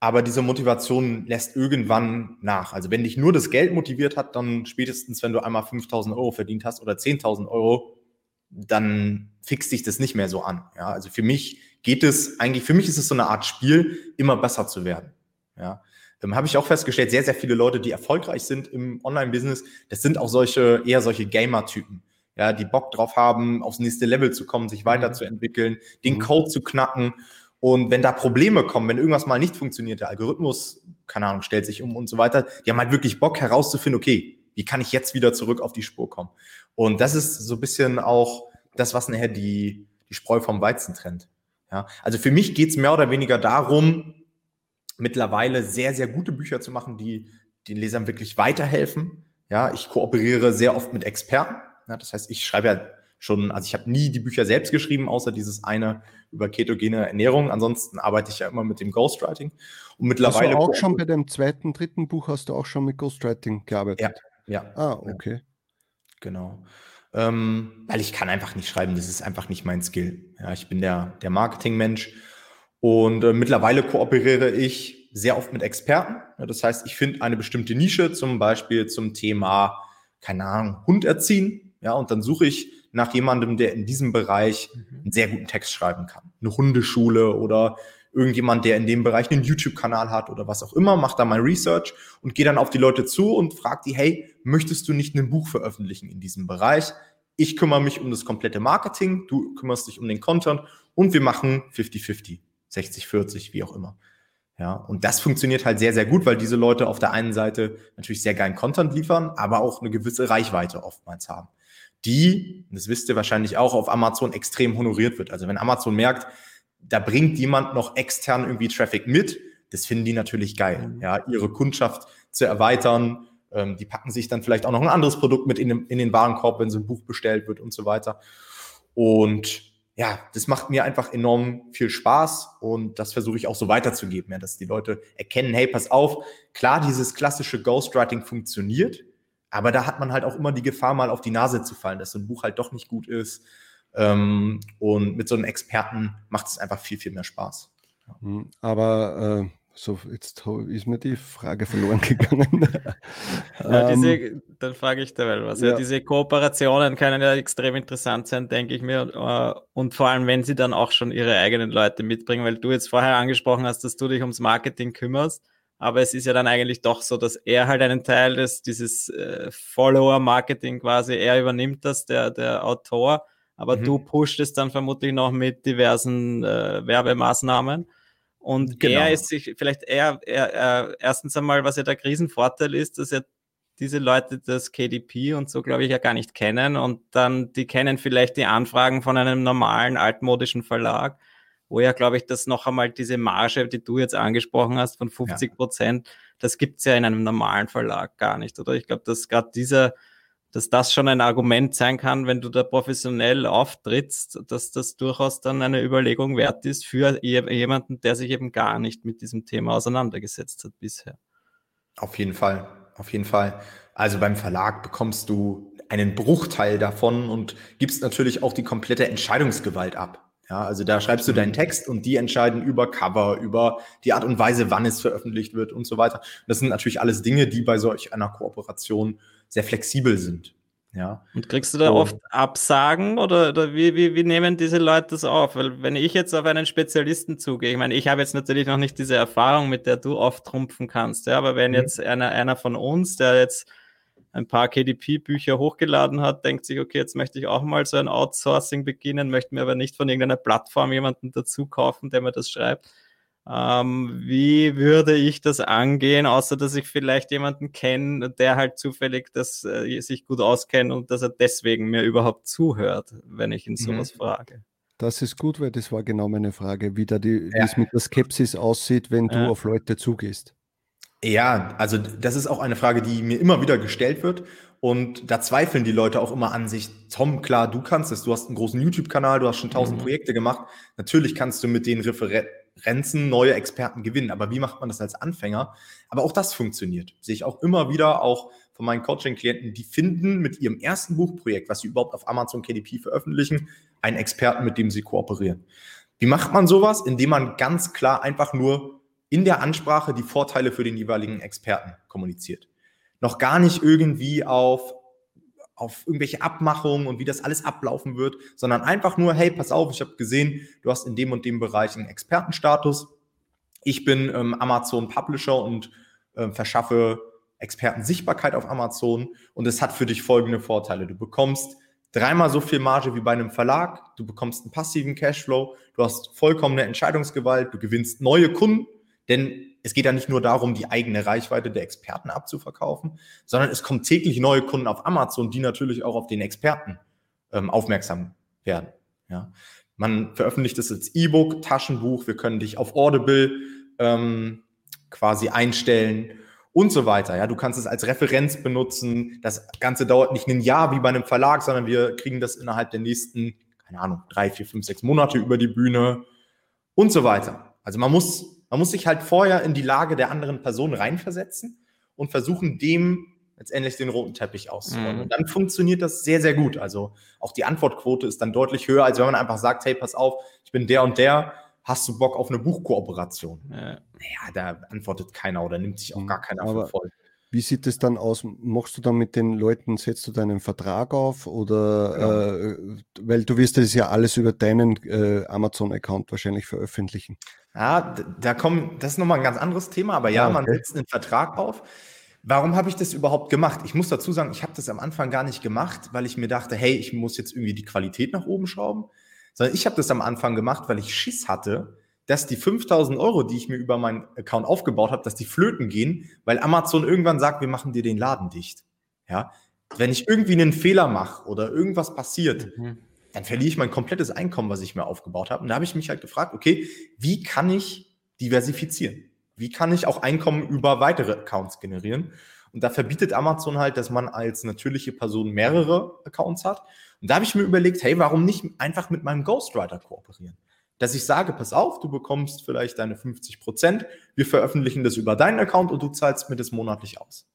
aber diese Motivation lässt irgendwann nach. Also wenn dich nur das Geld motiviert hat, dann spätestens, wenn du einmal 5000 Euro verdient hast oder 10.000 Euro, dann fixt dich das nicht mehr so an. Ja, also für mich geht es eigentlich, für mich ist es so eine Art Spiel, immer besser zu werden. Ja, ähm, habe ich auch festgestellt, sehr, sehr viele Leute, die erfolgreich sind im Online-Business, das sind auch solche, eher solche Gamer-Typen. Ja, die Bock drauf haben, aufs nächste Level zu kommen, sich weiterzuentwickeln, den mhm. Code zu knacken. Und wenn da Probleme kommen, wenn irgendwas mal nicht funktioniert, der Algorithmus, keine Ahnung, stellt sich um und so weiter, die haben halt wirklich Bock herauszufinden, okay, wie kann ich jetzt wieder zurück auf die Spur kommen? Und das ist so ein bisschen auch das, was nachher die, die Spreu vom Weizen trennt. Ja, also für mich geht's mehr oder weniger darum, mittlerweile sehr, sehr gute Bücher zu machen, die den Lesern wirklich weiterhelfen. Ja, ich kooperiere sehr oft mit Experten. Ja, das heißt, ich schreibe ja schon, also ich habe nie die Bücher selbst geschrieben, außer dieses eine über ketogene Ernährung. Ansonsten arbeite ich ja immer mit dem Ghostwriting. Und mittlerweile. Also auch schon bei dem zweiten, dritten Buch hast du auch schon mit Ghostwriting gearbeitet? Ja. ja. Ah, okay. Genau. Ähm, weil ich kann einfach nicht schreiben, das ist einfach nicht mein Skill. Ja, ich bin der, der Marketingmensch und äh, mittlerweile kooperiere ich sehr oft mit Experten. Ja, das heißt, ich finde eine bestimmte Nische, zum Beispiel zum Thema, keine Ahnung, Hund erziehen. Ja, und dann suche ich nach jemandem, der in diesem Bereich mhm. einen sehr guten Text schreiben kann. Eine Hundeschule oder irgendjemand, der in dem Bereich einen YouTube-Kanal hat oder was auch immer, macht da mein Research und gehe dann auf die Leute zu und frage die, hey, möchtest du nicht ein Buch veröffentlichen in diesem Bereich? Ich kümmere mich um das komplette Marketing, du kümmerst dich um den Content und wir machen 50-50. 60, 40, wie auch immer. Ja, und das funktioniert halt sehr, sehr gut, weil diese Leute auf der einen Seite natürlich sehr geilen Content liefern, aber auch eine gewisse Reichweite oftmals haben. Die, das wisst ihr wahrscheinlich auch, auf Amazon extrem honoriert wird. Also wenn Amazon merkt, da bringt jemand noch extern irgendwie Traffic mit, das finden die natürlich geil. Mhm. Ja, ihre Kundschaft zu erweitern. Ähm, die packen sich dann vielleicht auch noch ein anderes Produkt mit in, den, in den Warenkorb, wenn so ein Buch bestellt wird und so weiter. Und ja, das macht mir einfach enorm viel Spaß und das versuche ich auch so weiterzugeben, ja, dass die Leute erkennen, hey, pass auf, klar, dieses klassische Ghostwriting funktioniert, aber da hat man halt auch immer die Gefahr, mal auf die Nase zu fallen, dass so ein Buch halt doch nicht gut ist. Ähm, und mit so einem Experten macht es einfach viel, viel mehr Spaß. Hm, aber äh, so, jetzt ist mir die Frage verloren [laughs] gegangen. [laughs] ja, diese, ähm, dann frage ich dabei was. Ja. ja. diese Kooperationen können ja extrem interessant sein, denke ich mir. Äh, und vor allem, wenn sie dann auch schon ihre eigenen Leute mitbringen, weil du jetzt vorher angesprochen hast, dass du dich ums Marketing kümmerst. Aber es ist ja dann eigentlich doch so, dass er halt einen Teil des, dieses äh, Follower-Marketing quasi, er übernimmt das, der, der Autor. Aber mhm. du pusht es dann vermutlich noch mit diversen äh, Werbemaßnahmen. Und genau. er ist sich vielleicht eher, er, er, erstens einmal, was ja der Krisenvorteil ist, dass ja diese Leute das KDP und so, glaube ich, ja gar nicht kennen. Und dann, die kennen vielleicht die Anfragen von einem normalen, altmodischen Verlag, wo ja, glaube ich, das noch einmal diese Marge, die du jetzt angesprochen hast, von 50 Prozent, ja. das gibt's ja in einem normalen Verlag gar nicht, oder? Ich glaube, dass gerade dieser, dass das schon ein Argument sein kann, wenn du da professionell auftrittst, dass das durchaus dann eine Überlegung wert ist für jemanden, der sich eben gar nicht mit diesem Thema auseinandergesetzt hat bisher. Auf jeden Fall, auf jeden Fall. Also beim Verlag bekommst du einen Bruchteil davon und gibst natürlich auch die komplette Entscheidungsgewalt ab. Ja, also da schreibst du deinen Text und die entscheiden über Cover, über die Art und Weise, wann es veröffentlicht wird und so weiter. Das sind natürlich alles Dinge, die bei solch einer Kooperation sehr flexibel sind. Ja. Und kriegst du da so. oft Absagen oder, oder wie, wie, wie nehmen diese Leute das auf? Weil wenn ich jetzt auf einen Spezialisten zugehe, ich meine, ich habe jetzt natürlich noch nicht diese Erfahrung, mit der du oft trumpfen kannst, ja, aber wenn mhm. jetzt einer, einer von uns, der jetzt ein paar KDP-Bücher hochgeladen hat, denkt sich, okay, jetzt möchte ich auch mal so ein Outsourcing beginnen, möchte mir aber nicht von irgendeiner Plattform jemanden dazu kaufen, der mir das schreibt ähm, wie würde ich das angehen, außer dass ich vielleicht jemanden kenne, der halt zufällig das äh, sich gut auskennt und dass er deswegen mir überhaupt zuhört, wenn ich ihn mhm. sowas mhm. frage. Das ist gut, weil das war genau meine Frage, wie, da die, ja. es mit der Skepsis aussieht, wenn du ja. auf Leute zugehst. Ja, also das ist auch eine Frage, die mir immer wieder gestellt wird. Und da zweifeln die Leute auch immer an sich. Tom, klar, du kannst es. Du hast einen großen YouTube-Kanal, du hast schon tausend mhm. Projekte gemacht. Natürlich kannst du mit den Referen Renzen neue Experten gewinnen. Aber wie macht man das als Anfänger? Aber auch das funktioniert. Sehe ich auch immer wieder, auch von meinen Coaching-Klienten, die finden mit ihrem ersten Buchprojekt, was sie überhaupt auf Amazon KDP veröffentlichen, einen Experten, mit dem sie kooperieren. Wie macht man sowas? Indem man ganz klar einfach nur in der Ansprache die Vorteile für den jeweiligen Experten kommuniziert. Noch gar nicht irgendwie auf auf irgendwelche Abmachungen und wie das alles ablaufen wird, sondern einfach nur, hey, pass auf, ich habe gesehen, du hast in dem und dem Bereich einen Expertenstatus. Ich bin ähm, Amazon Publisher und äh, verschaffe Experten Sichtbarkeit auf Amazon und es hat für dich folgende Vorteile. Du bekommst dreimal so viel Marge wie bei einem Verlag, du bekommst einen passiven Cashflow, du hast vollkommene Entscheidungsgewalt, du gewinnst neue Kunden, denn es geht ja nicht nur darum, die eigene Reichweite der Experten abzuverkaufen, sondern es kommen täglich neue Kunden auf Amazon, die natürlich auch auf den Experten ähm, aufmerksam werden. Ja. Man veröffentlicht es als E-Book, Taschenbuch, wir können dich auf Audible ähm, quasi einstellen und so weiter. Ja, du kannst es als Referenz benutzen. Das Ganze dauert nicht ein Jahr wie bei einem Verlag, sondern wir kriegen das innerhalb der nächsten, keine Ahnung, drei, vier, fünf, sechs Monate über die Bühne und so weiter. Also man muss man muss sich halt vorher in die Lage der anderen Person reinversetzen und versuchen, dem letztendlich den roten Teppich auszurollen. Mhm. Und dann funktioniert das sehr, sehr gut. Also auch die Antwortquote ist dann deutlich höher, als wenn man einfach sagt, hey, pass auf, ich bin der und der, hast du Bock auf eine Buchkooperation? Ja. Naja, da antwortet keiner oder nimmt sich auch mhm. gar keiner für voll. Wie sieht es dann aus? Machst du dann mit den Leuten, setzt du deinen Vertrag auf oder genau. äh, weil du wirst das ja alles über deinen äh, Amazon-Account wahrscheinlich veröffentlichen. Ja, da kommen, das ist nochmal ein ganz anderes Thema, aber ja, ah, okay. man setzt einen Vertrag auf. Warum habe ich das überhaupt gemacht? Ich muss dazu sagen, ich habe das am Anfang gar nicht gemacht, weil ich mir dachte, hey, ich muss jetzt irgendwie die Qualität nach oben schrauben, sondern ich habe das am Anfang gemacht, weil ich Schiss hatte, dass die 5000 Euro, die ich mir über meinen Account aufgebaut habe, dass die flöten gehen, weil Amazon irgendwann sagt, wir machen dir den Laden dicht. Ja, wenn ich irgendwie einen Fehler mache oder irgendwas passiert, mhm. dann verliere ich mein komplettes Einkommen, was ich mir aufgebaut habe. Und da habe ich mich halt gefragt, okay, wie kann ich diversifizieren? Wie kann ich auch Einkommen über weitere Accounts generieren? Und da verbietet Amazon halt, dass man als natürliche Person mehrere Accounts hat. Und da habe ich mir überlegt, hey, warum nicht einfach mit meinem Ghostwriter kooperieren? Dass ich sage, pass auf, du bekommst vielleicht deine 50 Prozent, wir veröffentlichen das über deinen Account und du zahlst mir das monatlich aus.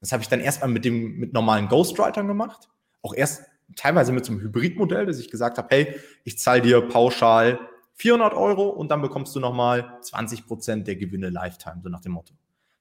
Das habe ich dann erstmal mit dem, mit normalen Ghostwritern gemacht, auch erst teilweise mit so einem Hybridmodell, dass ich gesagt habe, hey, ich zahle dir pauschal 400 Euro und dann bekommst du nochmal 20 Prozent der Gewinne Lifetime, so nach dem Motto.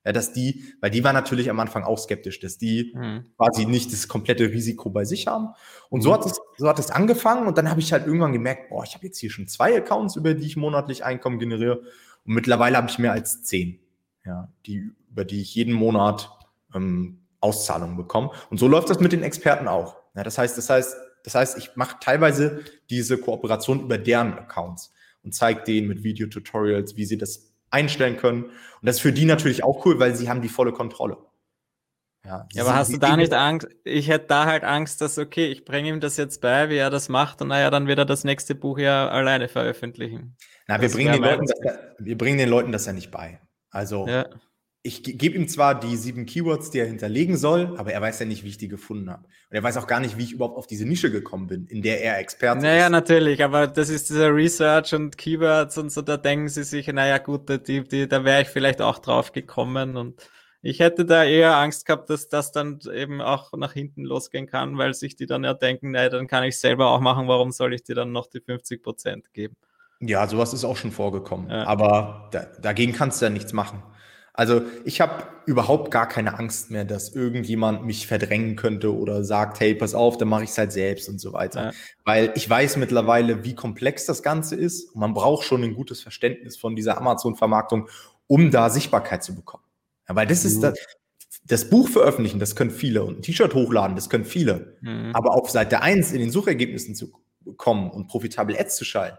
Ja, dass die, weil die war natürlich am Anfang auch skeptisch, dass die mhm. quasi nicht das komplette Risiko bei sich haben. Und so mhm. hat es, so hat es angefangen und dann habe ich halt irgendwann gemerkt, boah, ich habe jetzt hier schon zwei Accounts, über die ich monatlich Einkommen generiere. Und mittlerweile habe ich mehr als zehn, ja, die, über die ich jeden Monat ähm, Auszahlungen bekomme. Und so läuft das mit den Experten auch. Ja, das heißt, das heißt, das heißt, ich mache teilweise diese Kooperation über deren Accounts und zeige denen mit Videotutorials, wie sie das einstellen können. Und das ist für die natürlich auch cool, weil sie haben die volle Kontrolle. Ja, ja aber hast du da nicht Angst? Ich hätte da halt Angst, dass, okay, ich bringe ihm das jetzt bei, wie er das macht, und naja, dann wird er das nächste Buch ja alleine veröffentlichen. Na, wir bringen, den Leuten das, wir bringen den Leuten das ja nicht bei. Also, ja. Ich gebe ihm zwar die sieben Keywords, die er hinterlegen soll, aber er weiß ja nicht, wie ich die gefunden habe. Und er weiß auch gar nicht, wie ich überhaupt auf diese Nische gekommen bin, in der er Experte naja, ist. Naja, natürlich, aber das ist dieser Research und Keywords und so, da denken sie sich, naja, gut, die, die, da wäre ich vielleicht auch drauf gekommen und ich hätte da eher Angst gehabt, dass das dann eben auch nach hinten losgehen kann, weil sich die dann ja denken, naja, dann kann ich selber auch machen, warum soll ich dir dann noch die 50 Prozent geben? Ja, sowas ist auch schon vorgekommen. Ja. Aber da, dagegen kannst du ja nichts machen. Also ich habe überhaupt gar keine Angst mehr, dass irgendjemand mich verdrängen könnte oder sagt, hey, pass auf, dann mache ich es halt selbst und so weiter. Ja. Weil ich weiß mittlerweile, wie komplex das Ganze ist. Und man braucht schon ein gutes Verständnis von dieser Amazon-Vermarktung, um da Sichtbarkeit zu bekommen. Ja, weil das mhm. ist das, das Buch veröffentlichen, das können viele und ein T-Shirt hochladen, das können viele. Mhm. Aber auf Seite 1 in den Suchergebnissen zu kommen und profitabel Ads zu schalten,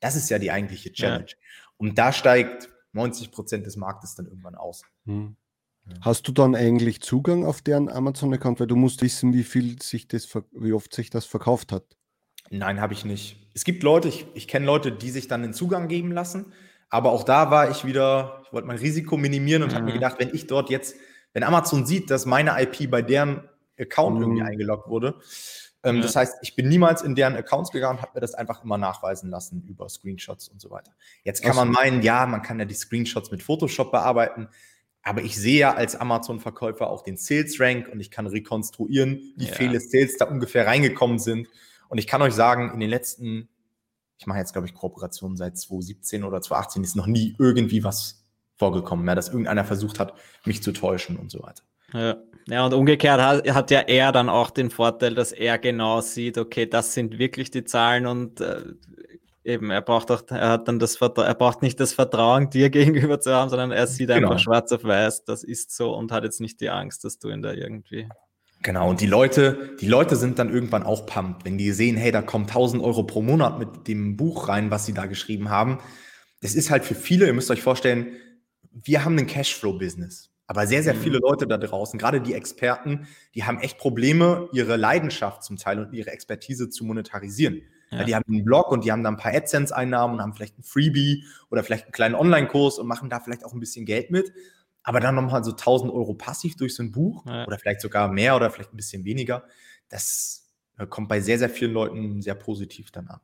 das ist ja die eigentliche Challenge. Ja. Und da steigt 90 Prozent des Marktes dann irgendwann aus. Hm. Hast du dann eigentlich Zugang auf deren Amazon-Account, weil du musst wissen, wie viel sich das, wie oft sich das verkauft hat? Nein, habe ich nicht. Es gibt Leute, ich, ich kenne Leute, die sich dann den Zugang geben lassen, aber auch da war ich wieder, ich wollte mein Risiko minimieren und mhm. habe mir gedacht, wenn ich dort jetzt, wenn Amazon sieht, dass meine IP bei deren Account mhm. irgendwie eingeloggt wurde, ähm, ja. Das heißt, ich bin niemals in deren Accounts gegangen, habe mir das einfach immer nachweisen lassen über Screenshots und so weiter. Jetzt kann man meinen, ja, man kann ja die Screenshots mit Photoshop bearbeiten, aber ich sehe ja als Amazon-Verkäufer auch den Sales-Rank und ich kann rekonstruieren, wie ja. viele Sales da ungefähr reingekommen sind. Und ich kann euch sagen, in den letzten, ich mache jetzt, glaube ich, Kooperationen seit 2017 oder 2018, ist noch nie irgendwie was vorgekommen, mehr, dass irgendeiner versucht hat, mich zu täuschen und so weiter. Ja. ja, und umgekehrt hat, hat ja er dann auch den Vorteil, dass er genau sieht, okay, das sind wirklich die Zahlen und äh, eben, er braucht auch, er hat dann das Vertrauen, er braucht nicht das Vertrauen dir [laughs] gegenüber zu haben, sondern er sieht genau. einfach schwarz auf weiß, das ist so und hat jetzt nicht die Angst, dass du ihn da irgendwie. Genau, und die Leute, die Leute sind dann irgendwann auch pumped, wenn die sehen, hey, da kommen 1000 Euro pro Monat mit dem Buch rein, was sie da geschrieben haben. Das ist halt für viele, ihr müsst euch vorstellen, wir haben ein Cashflow-Business. Aber sehr, sehr viele mhm. Leute da draußen, gerade die Experten, die haben echt Probleme, ihre Leidenschaft zum Teil und ihre Expertise zu monetarisieren. Ja. Ja, die haben einen Blog und die haben da ein paar AdSense-Einnahmen und haben vielleicht ein Freebie oder vielleicht einen kleinen Online-Kurs und machen da vielleicht auch ein bisschen Geld mit. Aber dann nochmal so 1000 Euro passiv durch so ein Buch ja. oder vielleicht sogar mehr oder vielleicht ein bisschen weniger. Das äh, kommt bei sehr, sehr vielen Leuten sehr positiv dann an.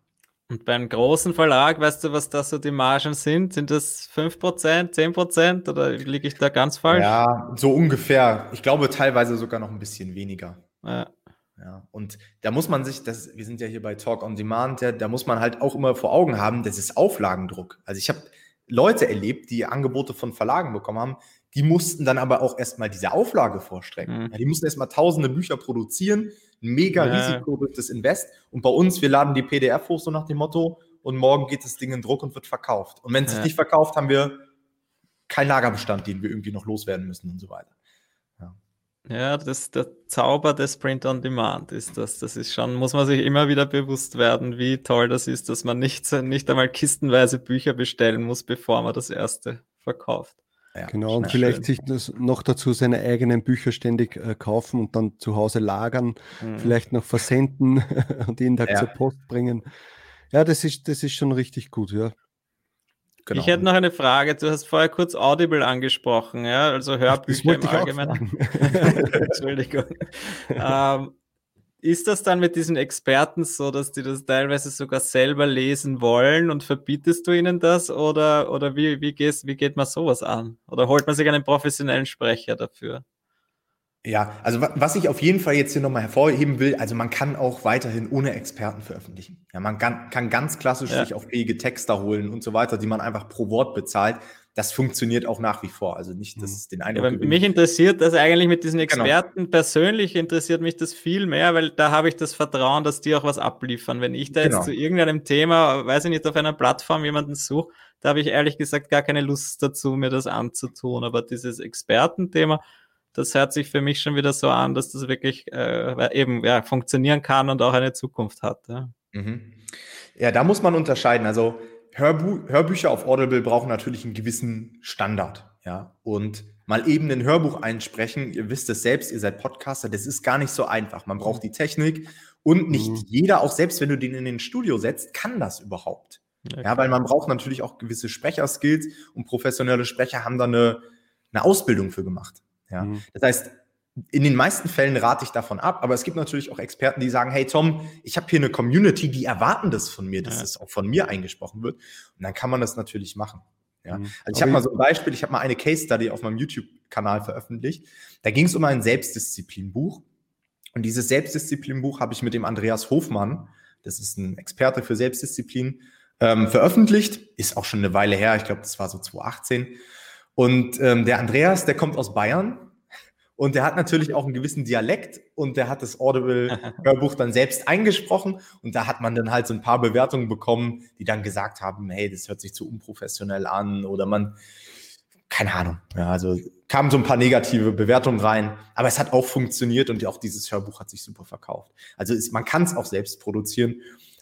Und beim großen Verlag, weißt du, was da so die Margen sind? Sind das 5%, 10% oder liege ich da ganz falsch? Ja, so ungefähr. Ich glaube teilweise sogar noch ein bisschen weniger. Ja. Ja, und da muss man sich, das, wir sind ja hier bei Talk on Demand, ja, da muss man halt auch immer vor Augen haben, das ist Auflagendruck. Also ich habe Leute erlebt, die Angebote von Verlagen bekommen haben, die mussten dann aber auch erstmal diese Auflage vorstrecken. Mhm. Ja, die mussten erstmal tausende Bücher produzieren, ein mega ja. Risiko durch das Invest. Und bei uns, wir laden die PDF hoch, so nach dem Motto, und morgen geht das Ding in Druck und wird verkauft. Und wenn es ja. sich nicht verkauft, haben wir keinen Lagerbestand, den wir irgendwie noch loswerden müssen und so weiter. Ja, ja das der Zauber des Print on Demand ist das. Das ist schon, muss man sich immer wieder bewusst werden, wie toll das ist, dass man nicht, nicht einmal kistenweise Bücher bestellen muss, bevor man das erste verkauft. Ja, genau, und vielleicht schön. sich das noch dazu seine eigenen Bücher ständig äh, kaufen und dann zu Hause lagern, mhm. vielleicht noch versenden [laughs] und jeden Tag ja. zur Post bringen. Ja, das ist, das ist schon richtig gut, ja. Genau. Ich hätte noch eine Frage. Du hast vorher kurz Audible angesprochen, ja, also [laughs] Hörbücher im Allgemeinen. [laughs] Entschuldigung. ähm, ist das dann mit diesen Experten so, dass die das teilweise sogar selber lesen wollen und verbietest du ihnen das? Oder, oder wie, wie, gehst, wie geht man sowas an? Oder holt man sich einen professionellen Sprecher dafür? Ja, also was ich auf jeden Fall jetzt hier nochmal hervorheben will, also man kann auch weiterhin ohne Experten veröffentlichen. Ja, man kann, kann ganz klassisch ja. sich auch fähige Texter holen und so weiter, die man einfach pro Wort bezahlt das funktioniert auch nach wie vor. Also nicht, dass mhm. es den Eindruck ja, Mich interessiert das eigentlich mit diesen genau. Experten genau. persönlich interessiert mich das viel mehr, weil da habe ich das Vertrauen, dass die auch was abliefern. Wenn ich da genau. jetzt zu irgendeinem Thema, weiß ich nicht, auf einer Plattform jemanden suche, da habe ich ehrlich gesagt gar keine Lust dazu, mir das anzutun. Aber dieses Expertenthema, das hört sich für mich schon wieder so an, dass das wirklich äh, eben ja, funktionieren kann und auch eine Zukunft hat. Ja. Mhm. ja, da muss man unterscheiden. Also Hörbu Hörbücher auf Audible brauchen natürlich einen gewissen Standard, ja. Und mal eben ein Hörbuch einsprechen, ihr wisst es selbst, ihr seid Podcaster, das ist gar nicht so einfach. Man braucht die Technik und nicht mhm. jeder, auch selbst wenn du den in den Studio setzt, kann das überhaupt. Ja, ja weil man braucht natürlich auch gewisse Sprecherskills und professionelle Sprecher haben da eine, eine Ausbildung für gemacht. Ja? Mhm. Das heißt, in den meisten Fällen rate ich davon ab, aber es gibt natürlich auch Experten, die sagen, hey Tom, ich habe hier eine Community, die erwarten das von mir, dass ja. das auch von mir eingesprochen wird. Und dann kann man das natürlich machen. Ja? Mhm. Also ich habe mal so ein Beispiel, ich habe mal eine Case Study auf meinem YouTube-Kanal veröffentlicht. Da ging es um ein Selbstdisziplinbuch. Und dieses Selbstdisziplinbuch habe ich mit dem Andreas Hofmann, das ist ein Experte für Selbstdisziplin, ähm, veröffentlicht. Ist auch schon eine Weile her, ich glaube, das war so 2018. Und ähm, der Andreas, der kommt aus Bayern und der hat natürlich auch einen gewissen Dialekt und der hat das Audible-Hörbuch dann selbst eingesprochen. Und da hat man dann halt so ein paar Bewertungen bekommen, die dann gesagt haben, hey, das hört sich zu unprofessionell an oder man, keine Ahnung. Ja, also kamen so ein paar negative Bewertungen rein, aber es hat auch funktioniert und auch dieses Hörbuch hat sich super verkauft. Also ist, man kann es auch selbst produzieren,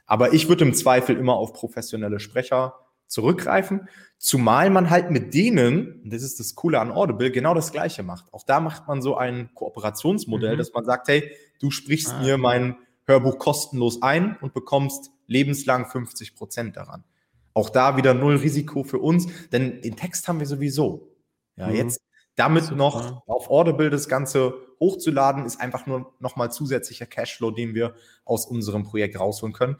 aber ich würde im Zweifel immer auf professionelle Sprecher zurückgreifen, zumal man halt mit denen, und das ist das Coole an Audible, genau das Gleiche macht. Auch da macht man so ein Kooperationsmodell, mhm. dass man sagt, hey, du sprichst ah. mir mein Hörbuch kostenlos ein und bekommst lebenslang 50 Prozent daran. Auch da wieder null Risiko für uns, denn den Text haben wir sowieso. Ja, mhm. jetzt damit Super. noch auf Audible das Ganze hochzuladen, ist einfach nur nochmal zusätzlicher Cashflow, den wir aus unserem Projekt rausholen können.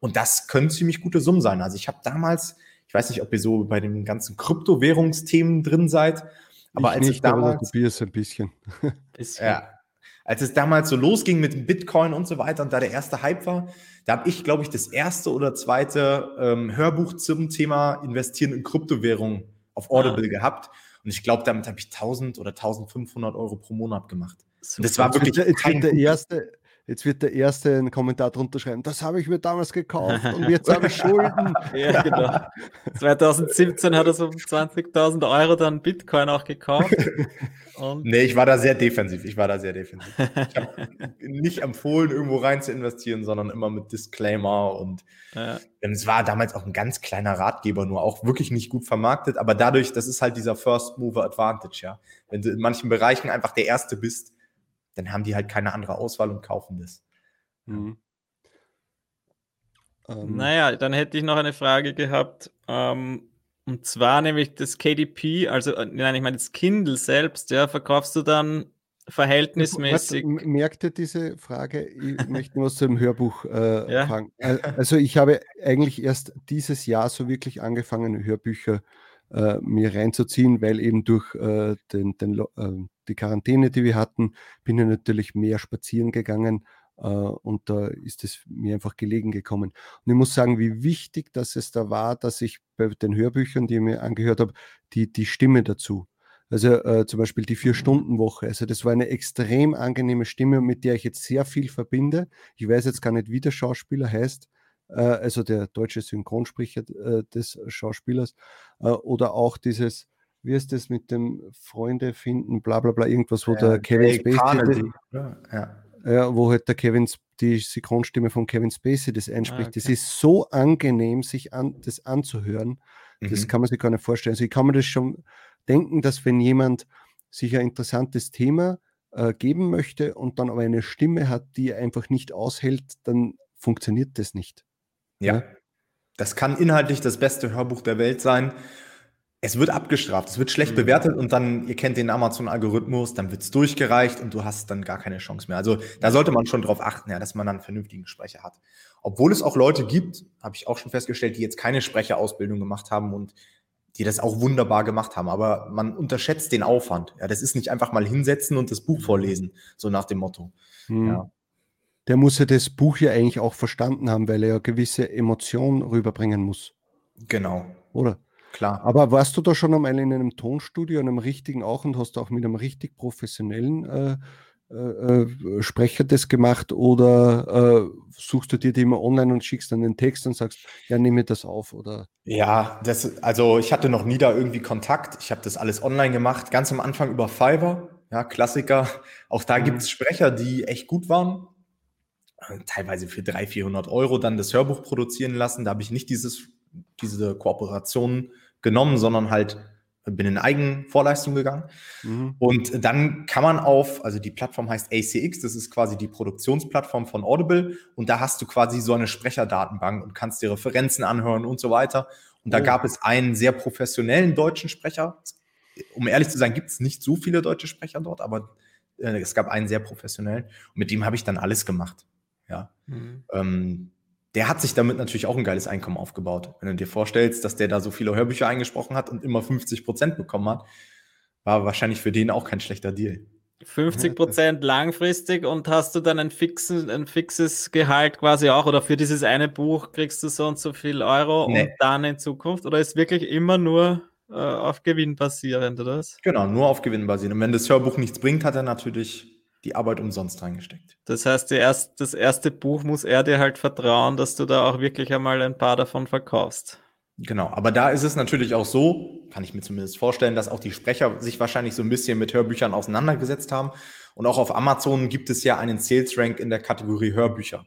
Und das können ziemlich gute Summen sein. Also ich habe damals ich weiß nicht, ob ihr so bei den ganzen Kryptowährungsthemen drin seid. Aber ich als nicht, ich damals. Aber ein bisschen. bisschen. Ja. Als es damals so losging mit Bitcoin und so weiter und da der erste Hype war, da habe ich, glaube ich, das erste oder zweite ähm, Hörbuch zum Thema Investieren in Kryptowährungen auf Audible ah. gehabt. Und ich glaube, damit habe ich 1000 oder 1500 Euro pro Monat gemacht. Und das war wirklich. Jetzt kein der erste, Jetzt wird der Erste einen Kommentar drunter schreiben, das habe ich mir damals gekauft und [laughs] jetzt habe ich Schulden. ja, genau. 2017 hat er so 20.000 Euro dann Bitcoin auch gekauft. Und nee, ich war da sehr defensiv. Ich war da sehr defensiv. Ich habe nicht empfohlen, irgendwo rein zu investieren, sondern immer mit Disclaimer und ja. es war damals auch ein ganz kleiner Ratgeber, nur auch wirklich nicht gut vermarktet. Aber dadurch, das ist halt dieser First Mover Advantage, ja. Wenn du in manchen Bereichen einfach der Erste bist, dann haben die halt keine andere Auswahl und kaufen das. Mhm. Ähm. Naja, dann hätte ich noch eine Frage gehabt. Ähm, und zwar nämlich das KDP, also äh, nein, ich meine das Kindle selbst, ja, verkaufst du dann verhältnismäßig. Was, merkt ihr diese Frage? Ich [laughs] möchte nur aus dem Hörbuch äh, ja. fragen. Also ich habe eigentlich erst dieses Jahr so wirklich angefangen, Hörbücher äh, mir reinzuziehen, weil eben durch äh, den, den, äh, die Quarantäne, die wir hatten, bin ich natürlich mehr spazieren gegangen äh, und da ist es mir einfach gelegen gekommen. Und ich muss sagen, wie wichtig dass es da war, dass ich bei den Hörbüchern, die ich mir angehört habe, die, die Stimme dazu. Also äh, zum Beispiel die Vier-Stunden-Woche. Also das war eine extrem angenehme Stimme, mit der ich jetzt sehr viel verbinde. Ich weiß jetzt gar nicht, wie der Schauspieler heißt, also der deutsche Synchronsprecher äh, des Schauspielers. Äh, oder auch dieses, wie ist das mit dem Freunde finden, bla bla bla, irgendwas, wo ja, der Kevin Spacey, ja. ja. wo halt der Kevin, die Synchronstimme von Kevin Spacey das einspricht. Ah, okay. Das ist so angenehm, sich an, das anzuhören. Das mhm. kann man sich gar nicht vorstellen. Also ich kann mir das schon denken, dass wenn jemand sich ein interessantes Thema äh, geben möchte und dann aber eine Stimme hat, die er einfach nicht aushält, dann funktioniert das nicht. Ja. ja. Das kann inhaltlich das beste Hörbuch der Welt sein es wird abgestraft, es wird schlecht mhm. bewertet und dann, ihr kennt den Amazon-Algorithmus, dann wird es durchgereicht und du hast dann gar keine Chance mehr. Also da sollte man schon drauf achten, ja, dass man dann einen vernünftigen Sprecher hat. Obwohl es auch Leute gibt, habe ich auch schon festgestellt, die jetzt keine Sprecherausbildung gemacht haben und die das auch wunderbar gemacht haben. Aber man unterschätzt den Aufwand. Ja, das ist nicht einfach mal hinsetzen und das Buch vorlesen, so nach dem Motto. Mhm. Ja. Der muss ja das Buch ja eigentlich auch verstanden haben, weil er ja gewisse Emotionen rüberbringen muss. Genau. Oder? Klar. Aber warst du da schon einmal in einem Tonstudio, einem richtigen auch und hast auch mit einem richtig professionellen äh, äh, äh, Sprecher das gemacht oder äh, suchst du dir die immer online und schickst dann den Text und sagst, ja, nehme das auf oder? Ja, das, also ich hatte noch nie da irgendwie Kontakt. Ich habe das alles online gemacht, ganz am Anfang über Fiverr, ja, Klassiker. Auch da mhm. gibt es Sprecher, die echt gut waren. Teilweise für 300, 400 Euro dann das Hörbuch produzieren lassen. Da habe ich nicht dieses diese Kooperation genommen, sondern halt bin in Eigenvorleistung gegangen. Mhm. Und dann kann man auf, also die Plattform heißt ACX, das ist quasi die Produktionsplattform von Audible. Und da hast du quasi so eine Sprecherdatenbank und kannst dir Referenzen anhören und so weiter. Und da oh. gab es einen sehr professionellen deutschen Sprecher. um ehrlich zu sein, gibt es nicht so viele deutsche Sprecher dort, aber äh, es gab einen sehr professionellen und mit dem habe ich dann alles gemacht. Ja. Mhm. Ähm, der hat sich damit natürlich auch ein geiles Einkommen aufgebaut. Wenn du dir vorstellst, dass der da so viele Hörbücher eingesprochen hat und immer 50 Prozent bekommen hat, war wahrscheinlich für den auch kein schlechter Deal. 50 Prozent langfristig und hast du dann ein, fixen, ein fixes Gehalt quasi auch oder für dieses eine Buch kriegst du so und so viel Euro nee. und dann in Zukunft oder ist wirklich immer nur äh, auf Gewinn basierend, oder was? Genau, nur auf Gewinn basierend. Und wenn das Hörbuch nichts bringt, hat er natürlich die Arbeit umsonst reingesteckt. Das heißt, erst, das erste Buch muss er dir halt vertrauen, dass du da auch wirklich einmal ein paar davon verkaufst. Genau, aber da ist es natürlich auch so, kann ich mir zumindest vorstellen, dass auch die Sprecher sich wahrscheinlich so ein bisschen mit Hörbüchern auseinandergesetzt haben. Und auch auf Amazon gibt es ja einen Sales Rank in der Kategorie Hörbücher.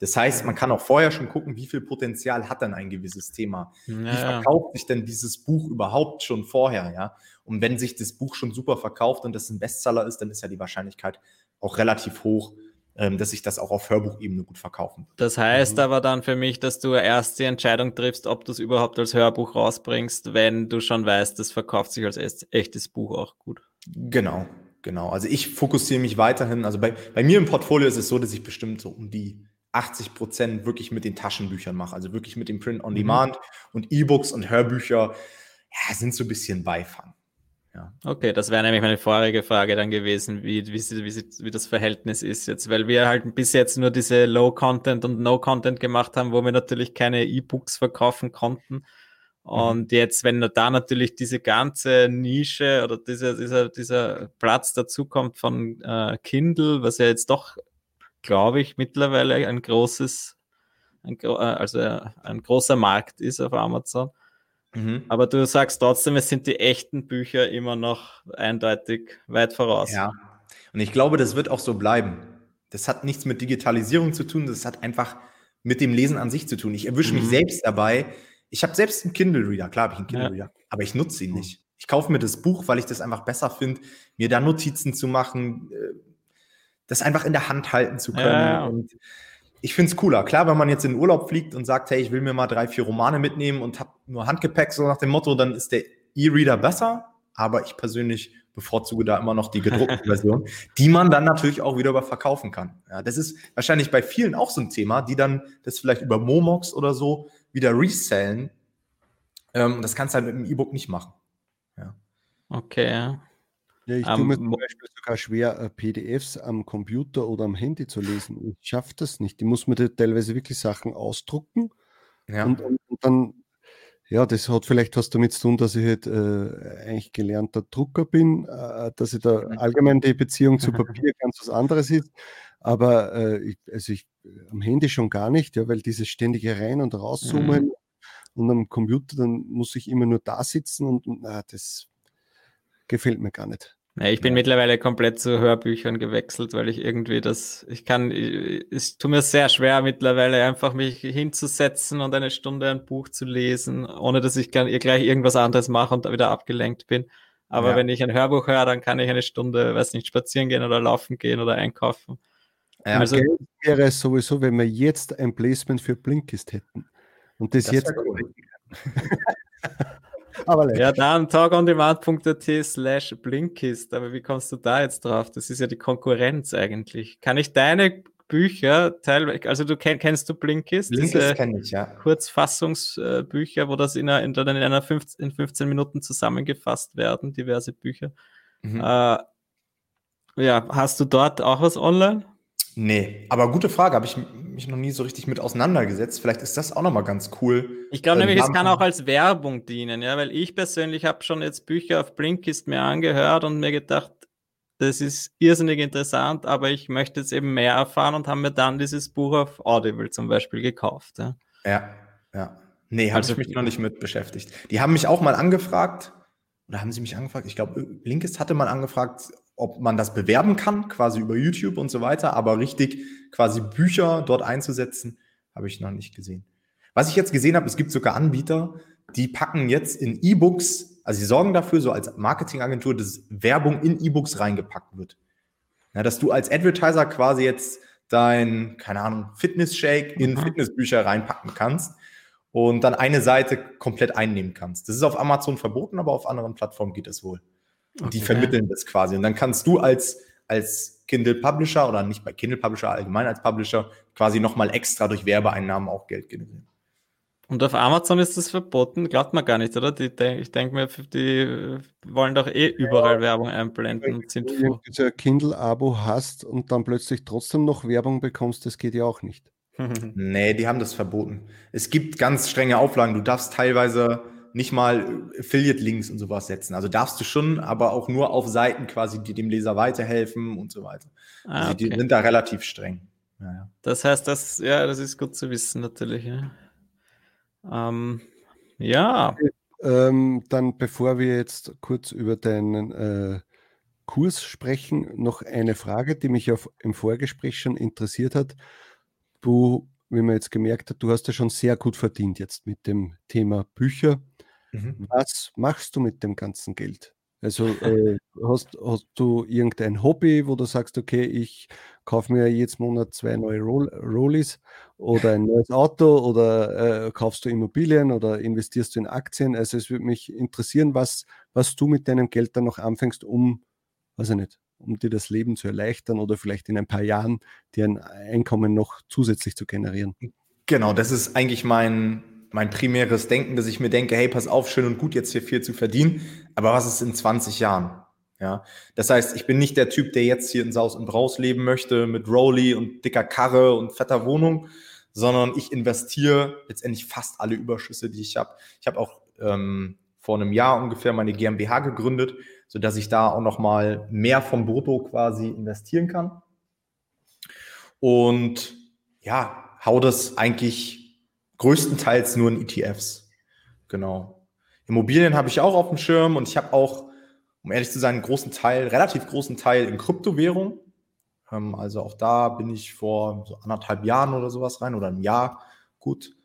Das heißt, man kann auch vorher schon gucken, wie viel Potenzial hat denn ein gewisses Thema. Ja, wie verkauft sich denn dieses Buch überhaupt schon vorher, ja? Und wenn sich das Buch schon super verkauft und das ein Bestseller ist, dann ist ja die Wahrscheinlichkeit auch relativ hoch, ähm, dass sich das auch auf Hörbuchebene gut verkaufen wird. Das heißt mhm. aber dann für mich, dass du erst die Entscheidung triffst, ob du es überhaupt als Hörbuch rausbringst, wenn du schon weißt, das verkauft sich als echtes Buch auch gut. Genau, genau. Also ich fokussiere mich weiterhin, also bei, bei mir im Portfolio ist es so, dass ich bestimmt so um die 80 Prozent wirklich mit den Taschenbüchern mache, also wirklich mit dem Print on mhm. Demand mhm. und E-Books und Hörbücher ja, sind so ein bisschen Beifang. Ja. Okay, das wäre nämlich meine vorige Frage dann gewesen, wie, wie, wie, wie das Verhältnis ist jetzt, weil wir halt bis jetzt nur diese Low-Content und No-Content gemacht haben, wo wir natürlich keine E-Books verkaufen konnten. Mhm. Und jetzt, wenn da natürlich diese ganze Nische oder dieser, dieser, dieser Platz dazukommt von äh, Kindle, was ja jetzt doch, glaube ich, mittlerweile ein großes, ein, äh, also ein großer Markt ist auf Amazon, Mhm. Aber du sagst trotzdem, es sind die echten Bücher immer noch eindeutig weit voraus. Ja, und ich glaube, das wird auch so bleiben. Das hat nichts mit Digitalisierung zu tun, das hat einfach mit dem Lesen an sich zu tun. Ich erwische mhm. mich selbst dabei. Ich habe selbst einen Kindle-Reader, klar habe ich einen Kindle-Reader, ja. aber ich nutze ihn nicht. Ich kaufe mir das Buch, weil ich das einfach besser finde, mir da Notizen zu machen, äh, das einfach in der Hand halten zu können. Ja. Und ich finde es cooler. Klar, wenn man jetzt in den Urlaub fliegt und sagt, hey, ich will mir mal drei, vier Romane mitnehmen und habe nur Handgepäck, so nach dem Motto, dann ist der E-Reader besser. Aber ich persönlich bevorzuge da immer noch die gedruckte [laughs] Version, die man dann natürlich auch wieder verkaufen kann. Ja, das ist wahrscheinlich bei vielen auch so ein Thema, die dann das vielleicht über Momox oder so wieder resellen. Ähm, das kannst du halt mit dem E-Book nicht machen. Ja. Okay, ja. Ich tue mir zum Beispiel sogar schwer, äh, PDFs am Computer oder am Handy zu lesen. Ich schaffe das nicht. Ich muss mir teilweise wirklich Sachen ausdrucken. Ja. Und, und, dann, ja, das hat vielleicht was damit zu tun, dass ich halt äh, eigentlich gelernter Drucker bin, äh, dass ich da mhm. allgemein die Beziehung zu [laughs] Papier ganz was anderes ist. Aber äh, ich, also ich, am Handy schon gar nicht, ja, weil dieses ständige Rein- und Rauszoomen mhm. und am Computer, dann muss ich immer nur da sitzen und, und na, das gefällt mir gar nicht. Nee, ich bin ja. mittlerweile komplett zu Hörbüchern gewechselt, weil ich irgendwie das, ich kann, es tut mir sehr schwer mittlerweile einfach mich hinzusetzen und eine Stunde ein Buch zu lesen, ohne dass ich gleich irgendwas anderes mache und da wieder abgelenkt bin. Aber ja. wenn ich ein Hörbuch höre, dann kann ich eine Stunde, weiß nicht, spazieren gehen oder laufen gehen oder einkaufen. Ja, also wäre es sowieso, wenn wir jetzt ein Placement für Blinkist hätten und das, das jetzt. [laughs] Aber ja, dann talkondemand.at slash Blinkist. Aber wie kommst du da jetzt drauf? Das ist ja die Konkurrenz eigentlich. Kann ich deine Bücher teilweise, also du kenn, kennst du Blinkist? Blinkist kenne ich, ja. Kurzfassungsbücher, wo das in einer, in einer 15, in 15 Minuten zusammengefasst werden, diverse Bücher. Mhm. Äh, ja, hast du dort auch was online? Nee, aber gute Frage, habe ich mich noch nie so richtig mit auseinandergesetzt. Vielleicht ist das auch nochmal ganz cool. Ich glaube nämlich, es kann auch als Werbung dienen, ja, weil ich persönlich habe schon jetzt Bücher auf Blinkist mir angehört und mir gedacht, das ist irrsinnig interessant, aber ich möchte jetzt eben mehr erfahren und habe mir dann dieses Buch auf Audible zum Beispiel gekauft. Ja, ja. ja. Nee, habe also, ich mich noch nicht mit beschäftigt. Die haben mich auch mal angefragt, oder haben sie mich angefragt? Ich glaube, Blinkist hatte mal angefragt, ob man das bewerben kann, quasi über YouTube und so weiter, aber richtig quasi Bücher dort einzusetzen, habe ich noch nicht gesehen. Was ich jetzt gesehen habe, es gibt sogar Anbieter, die packen jetzt in E-Books, also sie sorgen dafür, so als Marketingagentur, dass Werbung in E-Books reingepackt wird. Ja, dass du als Advertiser quasi jetzt dein, keine Ahnung, Fitness-Shake in mhm. Fitnessbücher reinpacken kannst. und dann eine Seite komplett einnehmen kannst. Das ist auf Amazon verboten, aber auf anderen Plattformen geht das wohl. Okay. Die vermitteln das quasi. Und dann kannst du als, als Kindle Publisher oder nicht bei Kindle Publisher, allgemein als Publisher quasi nochmal extra durch Werbeeinnahmen auch Geld generieren. Und auf Amazon ist das verboten, glaubt man gar nicht, oder? Die, ich denke mir, die wollen doch eh überall ja, Werbung einblenden. Sind Wenn du ein Kindle-Abo hast und dann plötzlich trotzdem noch Werbung bekommst, das geht ja auch nicht. [laughs] nee, die haben das verboten. Es gibt ganz strenge Auflagen. Du darfst teilweise nicht mal Affiliate-Links und sowas setzen. Also darfst du schon, aber auch nur auf Seiten quasi, die dem Leser weiterhelfen und so weiter. Ah, also die sind da relativ streng. Ja, ja. Das heißt, das, ja, das ist gut zu wissen natürlich. Ja. Ähm, ja. Ähm, dann, bevor wir jetzt kurz über deinen äh, Kurs sprechen, noch eine Frage, die mich auf, im Vorgespräch schon interessiert hat. Du, wie man jetzt gemerkt hat, du hast ja schon sehr gut verdient jetzt mit dem Thema Bücher. Mhm. Was machst du mit dem ganzen Geld? Also äh, hast, hast du irgendein Hobby, wo du sagst, okay, ich kaufe mir jetzt Monat zwei neue Roll Rollies oder ein neues Auto oder äh, kaufst du Immobilien oder investierst du in Aktien? Also es würde mich interessieren, was, was du mit deinem Geld dann noch anfängst, um, weiß ich nicht, um dir das Leben zu erleichtern oder vielleicht in ein paar Jahren dir ein Einkommen noch zusätzlich zu generieren. Genau, das ist eigentlich mein, mein primäres Denken, dass ich mir denke, hey, pass auf, schön und gut, jetzt hier viel zu verdienen, aber was ist in 20 Jahren? Ja, das heißt, ich bin nicht der Typ, der jetzt hier in Saus und Braus leben möchte mit Rolli und dicker Karre und fetter Wohnung, sondern ich investiere letztendlich fast alle Überschüsse, die ich habe. Ich habe auch ähm, vor einem Jahr ungefähr meine GmbH gegründet, so dass ich da auch noch mal mehr vom Brutto quasi investieren kann. Und ja, hau das eigentlich größtenteils nur in ETFs. Genau. Immobilien habe ich auch auf dem Schirm und ich habe auch, um ehrlich zu sein, einen großen Teil, relativ großen Teil in Kryptowährung. Ähm, also auch da bin ich vor so anderthalb Jahren oder sowas rein oder ein Jahr gut.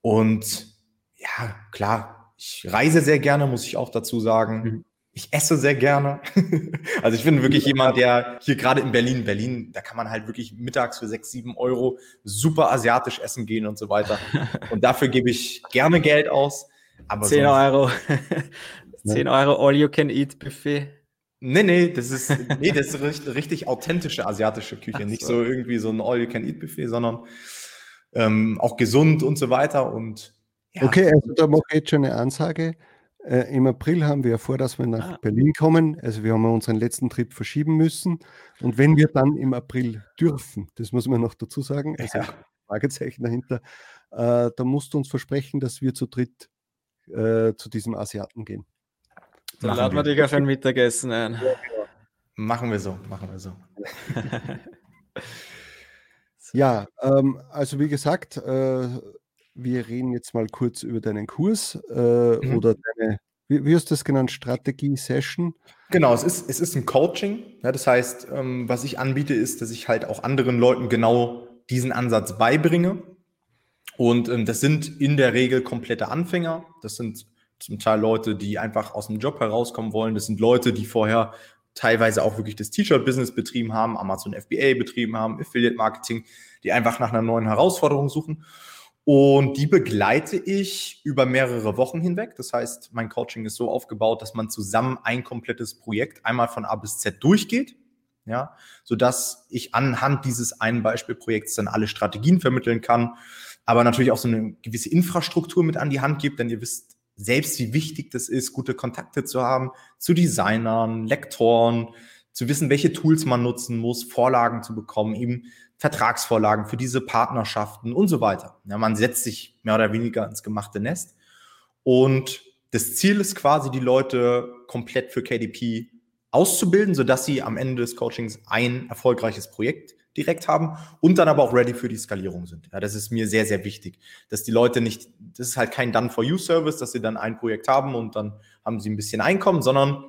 Und ja, klar, ich reise sehr gerne, muss ich auch dazu sagen. Mhm ich esse sehr gerne. [laughs] also ich bin wirklich jemand, der hier gerade in Berlin, Berlin, da kann man halt wirklich mittags für sechs, sieben Euro super asiatisch essen gehen und so weiter. [laughs] Und dafür gebe ich gerne Geld aus. Aber 10 Euro. [laughs] 10 Euro All-You-Can-Eat-Buffet. Nee, nee, das ist, nee, das ist richtig, richtig authentische asiatische Küche. So. Nicht so irgendwie so ein All-You-Can-Eat-Buffet, sondern ähm, auch gesund und so weiter. Und ja. Okay, also da mache ich jetzt schon eine Ansage. Äh, Im April haben wir vor, dass wir nach ah. Berlin kommen. Also wir haben unseren letzten Trip verschieben müssen. Und wenn wir dann im April dürfen, das muss man noch dazu sagen, also ja. Fragezeichen dahinter, äh, da musst du uns versprechen, dass wir zu dritt äh, zu diesem Asiaten gehen. Dann laden wir dich auf ein Mittagessen ein. Ja, genau. Machen wir so, machen wir so. ja, [laughs] ähm, also wie gesagt, äh, wir reden jetzt mal kurz über deinen Kurs äh, mhm. oder deine, wie, wie, hast du das genannt, Strategie-Session? Genau, es ist, es ist ein Coaching. Ja, das heißt, ähm, was ich anbiete, ist, dass ich halt auch anderen Leuten genau diesen Ansatz beibringe. Und ähm, das sind in der Regel komplette Anfänger. Das sind zum Teil Leute, die einfach aus dem Job herauskommen wollen. Das sind Leute, die vorher teilweise auch wirklich das T-Shirt-Business betrieben haben, Amazon FBA betrieben haben, Affiliate-Marketing, die einfach nach einer neuen Herausforderung suchen. Und die begleite ich über mehrere Wochen hinweg. Das heißt, mein Coaching ist so aufgebaut, dass man zusammen ein komplettes Projekt einmal von A bis Z durchgeht. Ja, so dass ich anhand dieses einen Beispielprojekts dann alle Strategien vermitteln kann, aber natürlich auch so eine gewisse Infrastruktur mit an die Hand gibt, denn ihr wisst selbst, wie wichtig das ist, gute Kontakte zu haben zu Designern, Lektoren, zu wissen, welche Tools man nutzen muss, Vorlagen zu bekommen, eben Vertragsvorlagen für diese Partnerschaften und so weiter. Ja, man setzt sich mehr oder weniger ins gemachte Nest. Und das Ziel ist quasi, die Leute komplett für KDP auszubilden, sodass sie am Ende des Coachings ein erfolgreiches Projekt direkt haben und dann aber auch ready für die Skalierung sind. Ja, das ist mir sehr, sehr wichtig, dass die Leute nicht, das ist halt kein Done-for-You-Service, dass sie dann ein Projekt haben und dann haben sie ein bisschen Einkommen, sondern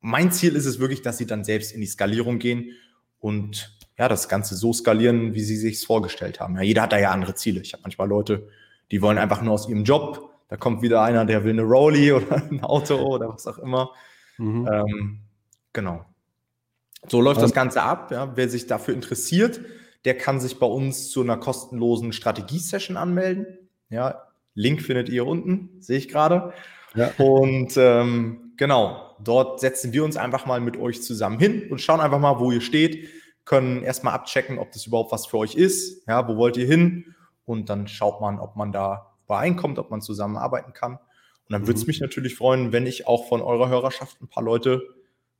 mein Ziel ist es wirklich, dass sie dann selbst in die Skalierung gehen und ja, das Ganze so skalieren, wie sie sich vorgestellt haben. Ja, jeder hat da ja andere Ziele. Ich habe manchmal Leute, die wollen einfach nur aus ihrem Job. Da kommt wieder einer, der will eine Rolli [laughs] oder ein Auto oder was auch immer. Mhm. Ähm, genau. So läuft das Ganze ab. Ja. Wer sich dafür interessiert, der kann sich bei uns zu einer kostenlosen Strategie-Session anmelden. Ja, Link findet ihr unten, sehe ich gerade. Ja. Und ähm, genau, dort setzen wir uns einfach mal mit euch zusammen hin und schauen einfach mal, wo ihr steht, können erstmal abchecken, ob das überhaupt was für euch ist. Ja, wo wollt ihr hin? Und dann schaut man, ob man da übereinkommt, ob man zusammenarbeiten kann. Und dann mhm. würde es mich natürlich freuen, wenn ich auch von eurer Hörerschaft ein paar Leute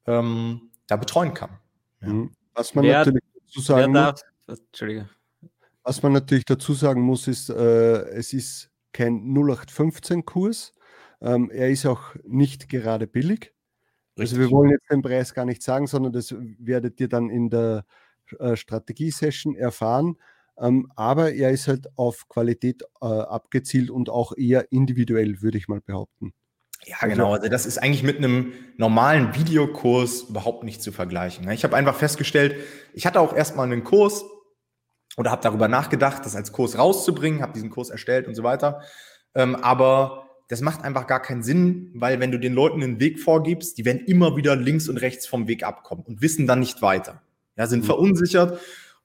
ähm, da betreuen kann. Ja. Mhm. Was man wer, natürlich dazu sagen muss, Entschuldige. Was man natürlich dazu sagen muss, ist, äh, es ist kein 0815-Kurs. Ähm, er ist auch nicht gerade billig. Richtig. Also wir wollen jetzt den Preis gar nicht sagen, sondern das werdet ihr dann in der äh, Strategie-Session erfahren. Ähm, aber er ist halt auf Qualität äh, abgezielt und auch eher individuell, würde ich mal behaupten. Ja, also genau. Also das ist eigentlich mit einem normalen Videokurs überhaupt nicht zu vergleichen. Ne? Ich habe einfach festgestellt, ich hatte auch erstmal einen Kurs oder habe darüber nachgedacht, das als Kurs rauszubringen, habe diesen Kurs erstellt und so weiter. Ähm, aber das macht einfach gar keinen Sinn, weil wenn du den Leuten einen Weg vorgibst, die werden immer wieder links und rechts vom Weg abkommen und wissen dann nicht weiter. Ja, sind mhm. verunsichert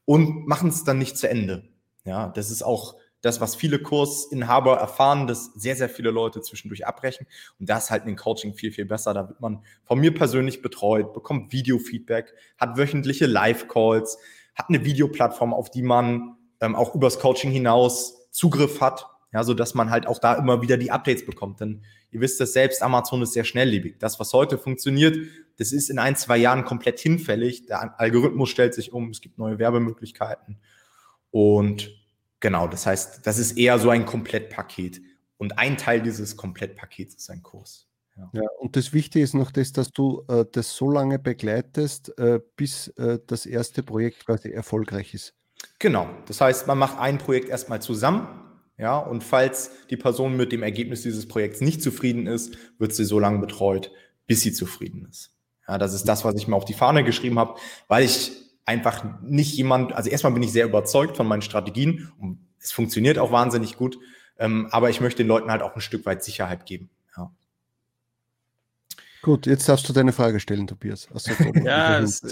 und machen es dann nicht zu Ende. Ja, das ist auch das, was viele Kursinhaber erfahren, dass sehr, sehr viele Leute zwischendurch abbrechen. Und das ist halt in Coaching viel, viel besser. Da wird man von mir persönlich betreut, bekommt Videofeedback, hat wöchentliche Live-Calls, hat eine Videoplattform, auf die man ähm, auch übers Coaching hinaus Zugriff hat ja, so dass man halt auch da immer wieder die Updates bekommt. Denn ihr wisst das selbst, Amazon ist sehr schnelllebig. Das, was heute funktioniert, das ist in ein, zwei Jahren komplett hinfällig. Der Algorithmus stellt sich um, es gibt neue Werbemöglichkeiten. Und genau, das heißt, das ist eher so ein Komplettpaket. Und ein Teil dieses Komplettpakets ist ein Kurs. Ja. ja. und das Wichtige ist noch das, dass du äh, das so lange begleitest, äh, bis äh, das erste Projekt quasi erfolgreich ist. Genau, das heißt, man macht ein Projekt erstmal zusammen, ja, und falls die Person mit dem Ergebnis dieses Projekts nicht zufrieden ist, wird sie so lange betreut, bis sie zufrieden ist. Ja, das ist das, was ich mir auf die Fahne geschrieben habe, weil ich einfach nicht jemand, also erstmal bin ich sehr überzeugt von meinen Strategien und es funktioniert auch wahnsinnig gut, ähm, aber ich möchte den Leuten halt auch ein Stück weit Sicherheit geben. Gut, jetzt darfst du deine Frage stellen, Tobias. Also, [laughs] ja, es,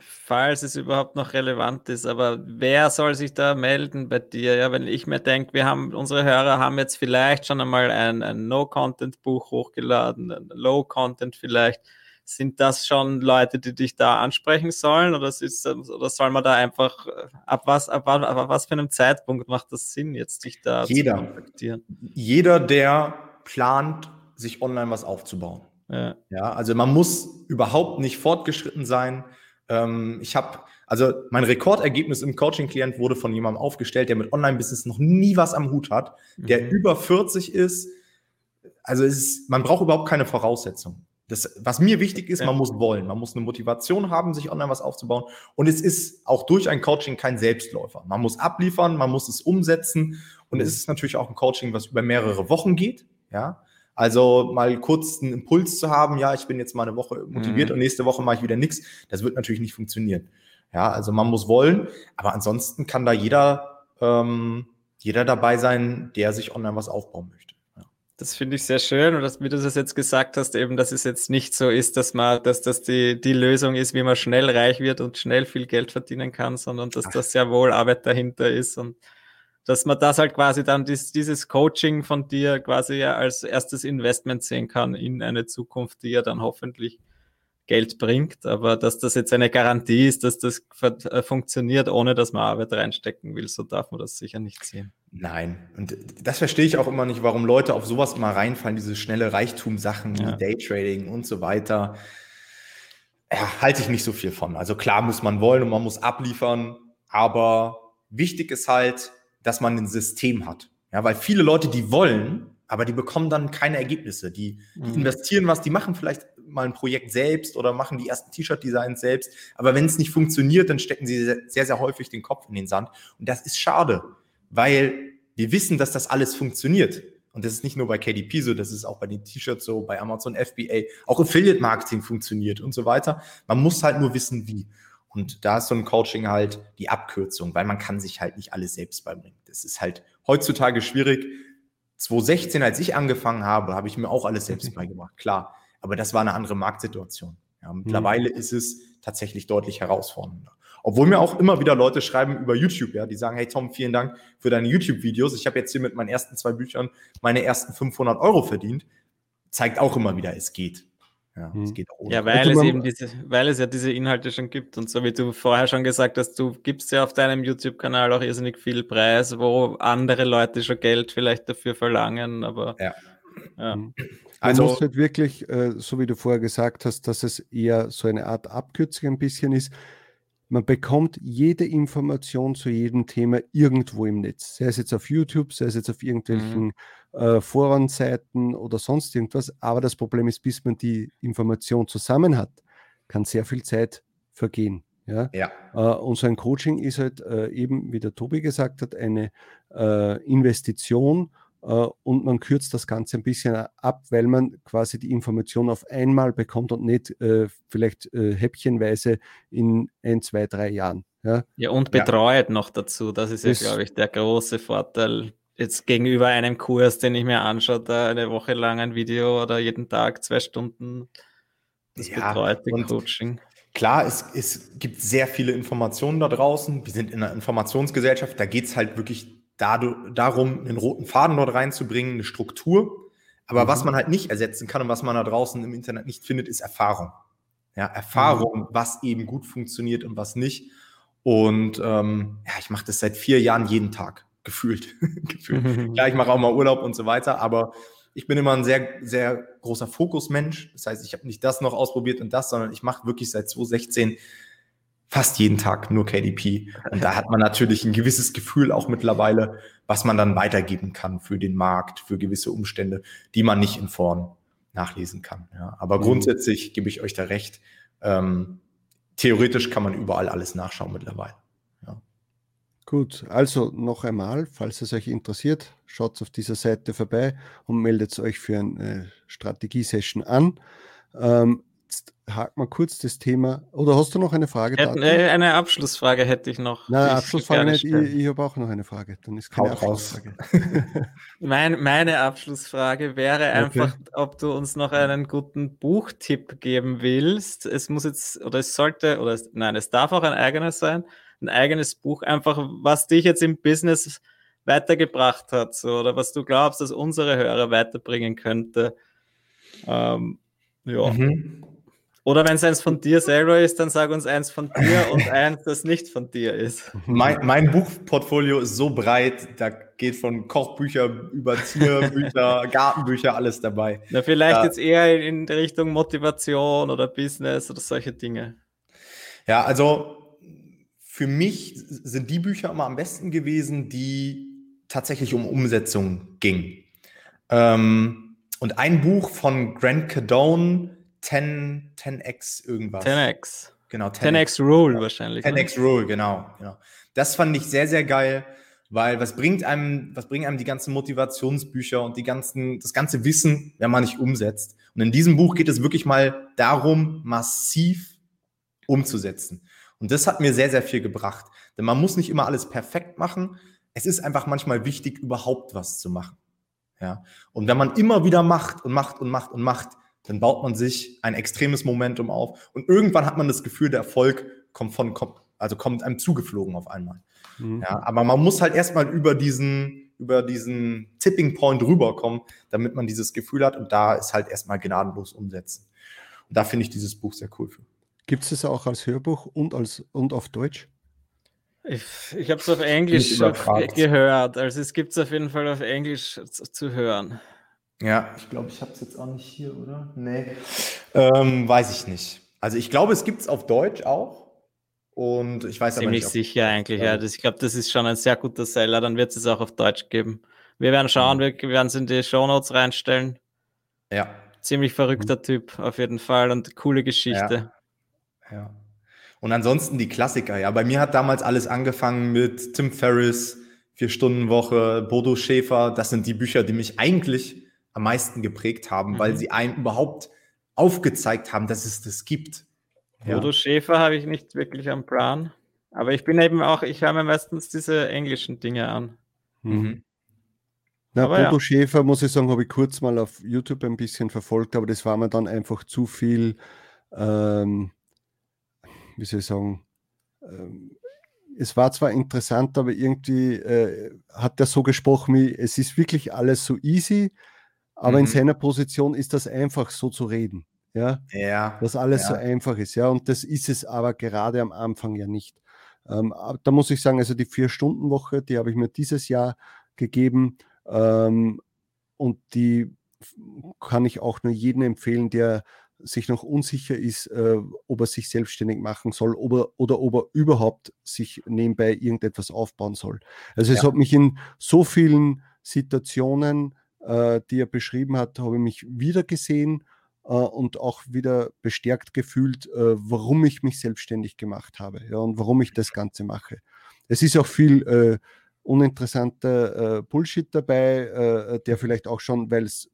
falls es überhaupt noch relevant ist, aber wer soll sich da melden bei dir? Ja, wenn ich mir denke, wir haben, unsere Hörer haben jetzt vielleicht schon einmal ein, ein No-Content-Buch hochgeladen, ein Low-Content vielleicht. Sind das schon Leute, die dich da ansprechen sollen? Oder, ist, oder soll man da einfach, ab was, ab, ab was für einem Zeitpunkt macht das Sinn, jetzt dich da jeder, zu kontaktieren? Jeder, der plant, sich online was aufzubauen ja. ja, also man muss überhaupt nicht fortgeschritten sein. Ähm, ich habe, also mein Rekordergebnis im Coaching-Klient wurde von jemandem aufgestellt, der mit Online-Business noch nie was am Hut hat, der mhm. über 40 ist. Also es ist, man braucht überhaupt keine Voraussetzungen. Das, was mir wichtig ist, ja. man muss wollen, man muss eine Motivation haben, sich online was aufzubauen. Und es ist auch durch ein Coaching kein Selbstläufer. Man muss abliefern, man muss es umsetzen. Und es ist natürlich auch ein Coaching, was über mehrere Wochen geht. Ja, also mal kurz einen Impuls zu haben, ja, ich bin jetzt mal eine Woche motiviert mhm. und nächste Woche mache ich wieder nichts, das wird natürlich nicht funktionieren. Ja, also man muss wollen, aber ansonsten kann da jeder, ähm, jeder dabei sein, der sich online was aufbauen möchte. Das finde ich sehr schön und dass, wie du das jetzt gesagt hast, eben, dass es jetzt nicht so ist, dass man, dass das die, die Lösung ist, wie man schnell reich wird und schnell viel Geld verdienen kann, sondern dass Ach. das sehr wohl Arbeit dahinter ist und dass man das halt quasi dann dies, dieses Coaching von dir quasi ja als erstes Investment sehen kann in eine Zukunft, die ja dann hoffentlich Geld bringt, aber dass das jetzt eine Garantie ist, dass das äh, funktioniert, ohne dass man Arbeit reinstecken will, so darf man das sicher nicht sehen. Nein, und das verstehe ich auch immer nicht, warum Leute auf sowas immer reinfallen, diese schnelle Reichtum-Sachen, ja. Daytrading und so weiter. Ja, halte ich nicht so viel von. Also klar muss man wollen und man muss abliefern, aber wichtig ist halt, dass man ein System hat. Ja, weil viele Leute, die wollen, aber die bekommen dann keine Ergebnisse. Die, die mhm. investieren was, die machen vielleicht mal ein Projekt selbst oder machen die ersten T-Shirt-Designs selbst. Aber wenn es nicht funktioniert, dann stecken sie sehr, sehr häufig den Kopf in den Sand. Und das ist schade, weil wir wissen, dass das alles funktioniert. Und das ist nicht nur bei KDP so, das ist auch bei den T-Shirts so, bei Amazon FBA. Auch Affiliate-Marketing funktioniert und so weiter. Man muss halt nur wissen, wie. Und da ist so ein Coaching halt die Abkürzung, weil man kann sich halt nicht alles selbst beibringen. Das ist halt heutzutage schwierig. 2016, als ich angefangen habe, habe ich mir auch alles selbst [laughs] beigebracht, klar. Aber das war eine andere Marktsituation. Ja, mittlerweile mhm. ist es tatsächlich deutlich herausfordernder. Obwohl mir auch immer wieder Leute schreiben über YouTube, ja, die sagen, hey Tom, vielen Dank für deine YouTube-Videos. Ich habe jetzt hier mit meinen ersten zwei Büchern meine ersten 500 Euro verdient. Zeigt auch immer wieder, es geht. Ja, hm. es geht auch ohne. Ja, weil es eben diese, weil es ja diese Inhalte schon gibt und so wie du vorher schon gesagt hast, du gibst ja auf deinem YouTube-Kanal auch irrsinnig viel Preis, wo andere Leute schon Geld vielleicht dafür verlangen, aber ja. ja. Hm. Also Man muss halt wirklich, äh, so wie du vorher gesagt hast, dass es eher so eine Art Abkürzung ein bisschen ist. Man bekommt jede Information zu jedem Thema irgendwo im Netz, sei es jetzt auf YouTube, sei es jetzt auf irgendwelchen mhm. Äh, Forenseiten oder sonst irgendwas. Aber das Problem ist, bis man die Information zusammen hat, kann sehr viel Zeit vergehen. Ja? ja. Äh, und so ein Coaching ist halt äh, eben, wie der Tobi gesagt hat, eine äh, Investition und man kürzt das Ganze ein bisschen ab, weil man quasi die Information auf einmal bekommt und nicht äh, vielleicht äh, häppchenweise in ein, zwei, drei Jahren. Ja, ja und betreut ja. noch dazu. Das ist ja, glaube ich, der große Vorteil. Jetzt gegenüber einem Kurs, den ich mir anschaue, da eine Woche lang ein Video oder jeden Tag zwei Stunden das ja, betreute Coaching. Klar, es, es gibt sehr viele Informationen da draußen. Wir sind in einer Informationsgesellschaft, da geht es halt wirklich darum, einen roten Faden dort reinzubringen, eine Struktur. Aber mhm. was man halt nicht ersetzen kann und was man da draußen im Internet nicht findet, ist Erfahrung. Ja, Erfahrung, mhm. was eben gut funktioniert und was nicht. Und ähm, ja, ich mache das seit vier Jahren jeden Tag, gefühlt. [laughs] gefühlt. [laughs] Klar, ich mache auch mal Urlaub und so weiter, aber ich bin immer ein sehr, sehr großer Fokusmensch. Das heißt, ich habe nicht das noch ausprobiert und das, sondern ich mache wirklich seit 2016 fast jeden Tag nur KDP. Und da hat man natürlich ein gewisses Gefühl auch mittlerweile, was man dann weitergeben kann für den Markt, für gewisse Umstände, die man nicht in Foren nachlesen kann. Ja, aber mhm. grundsätzlich gebe ich euch da recht. Ähm, theoretisch kann man überall alles nachschauen mittlerweile. Gut, also noch einmal, falls es euch interessiert, schaut auf dieser Seite vorbei und meldet euch für eine Strategie-Session an. Ähm, Jetzt haken wir kurz das Thema. Oder hast du noch eine Frage? Hätten, äh, eine Abschlussfrage hätte ich noch. Nein, Abschlussfrage nicht. Ich, ich habe auch noch eine Frage. Dann ist keine Abschlussfrage. [laughs] [laughs] mein, meine Abschlussfrage wäre okay. einfach, ob du uns noch einen guten Buchtipp geben willst. Es muss jetzt, oder es sollte, oder es, nein, es darf auch ein eigenes sein. Ein eigenes Buch, einfach, was dich jetzt im Business weitergebracht hat, so, oder was du glaubst, dass unsere Hörer weiterbringen könnte. Ähm, ja. Mhm. Oder wenn es eins von dir selber ist, dann sag uns eins von dir und [laughs] eins, das nicht von dir ist. Mein, mein Buchportfolio ist so breit, da geht von Kochbücher über Tierbücher, [laughs] Gartenbücher, alles dabei. Na, vielleicht ja. jetzt eher in Richtung Motivation oder Business oder solche Dinge. Ja, also für mich sind die Bücher immer am besten gewesen, die tatsächlich um Umsetzung gingen. Ähm, und ein Buch von Grant Cardone, 10, 10x irgendwas. 10x. Genau, 10x, 10x Rule ja. wahrscheinlich. 10x ne? Rule, genau, genau. Das fand ich sehr, sehr geil, weil was bringt einem, was bringen einem die ganzen Motivationsbücher und die ganzen, das ganze Wissen, wenn man nicht umsetzt? Und in diesem Buch geht es wirklich mal darum, massiv umzusetzen. Und das hat mir sehr, sehr viel gebracht. Denn man muss nicht immer alles perfekt machen. Es ist einfach manchmal wichtig, überhaupt was zu machen. Ja. Und wenn man immer wieder macht und macht und macht und macht, dann baut man sich ein extremes Momentum auf und irgendwann hat man das Gefühl, der Erfolg kommt von, also kommt einem zugeflogen auf einmal. Mhm. Ja, aber man muss halt erstmal über diesen, über diesen Tipping Point rüberkommen, damit man dieses Gefühl hat und da ist halt erstmal gnadenlos umsetzen. Und da finde ich dieses Buch sehr cool für. Gibt es es auch als Hörbuch und als und auf Deutsch? Ich, ich habe es auf Englisch gehört. Also es gibt es auf jeden Fall auf Englisch zu, zu hören. Ja, ich glaube, ich habe es jetzt auch nicht hier, oder? Nee. Ähm, weiß ich nicht. Also ich glaube, es gibt es auf Deutsch auch. Und ich weiß Ziemlich aber nicht, sicher eigentlich, ja. Das, ich glaube, das ist schon ein sehr guter Seller. Dann wird es auch auf Deutsch geben. Wir werden schauen, mhm. wir, werden es in die Show Notes reinstellen. Ja. Ziemlich verrückter mhm. Typ, auf jeden Fall. Und coole Geschichte. Ja. Ja. Und ansonsten die Klassiker, ja. Bei mir hat damals alles angefangen mit Tim Ferriss, Vier Stunden Woche, Bodo Schäfer. Das sind die Bücher, die mich eigentlich am meisten geprägt haben, mhm. weil sie einem überhaupt aufgezeigt haben, dass es das gibt. Bodo ja. Schäfer habe ich nicht wirklich am Plan. Aber ich bin eben auch, ich höre mir meistens diese englischen Dinge an. Mhm. Na, aber Bodo ja. Schäfer, muss ich sagen, habe ich kurz mal auf YouTube ein bisschen verfolgt, aber das war mir dann einfach zu viel, ähm, wie soll ich sagen, ähm, es war zwar interessant, aber irgendwie äh, hat er so gesprochen, wie es ist wirklich alles so easy, aber mhm. in seiner Position ist das einfach so zu reden. Ja, ja dass alles ja. so einfach ist. Ja, und das ist es aber gerade am Anfang ja nicht. Ähm, da muss ich sagen, also die Vier-Stunden-Woche, die habe ich mir dieses Jahr gegeben ähm, und die kann ich auch nur jedem empfehlen, der sich noch unsicher ist, äh, ob er sich selbstständig machen soll ob er, oder ob er überhaupt sich nebenbei irgendetwas aufbauen soll. Also es ja. hat mich in so vielen Situationen, äh, die er beschrieben hat, habe ich mich wieder gesehen äh, und auch wieder bestärkt gefühlt, äh, warum ich mich selbstständig gemacht habe ja, und warum ich das Ganze mache. Es ist auch viel äh, uninteressanter äh, Bullshit dabei, der vielleicht auch schon, weil das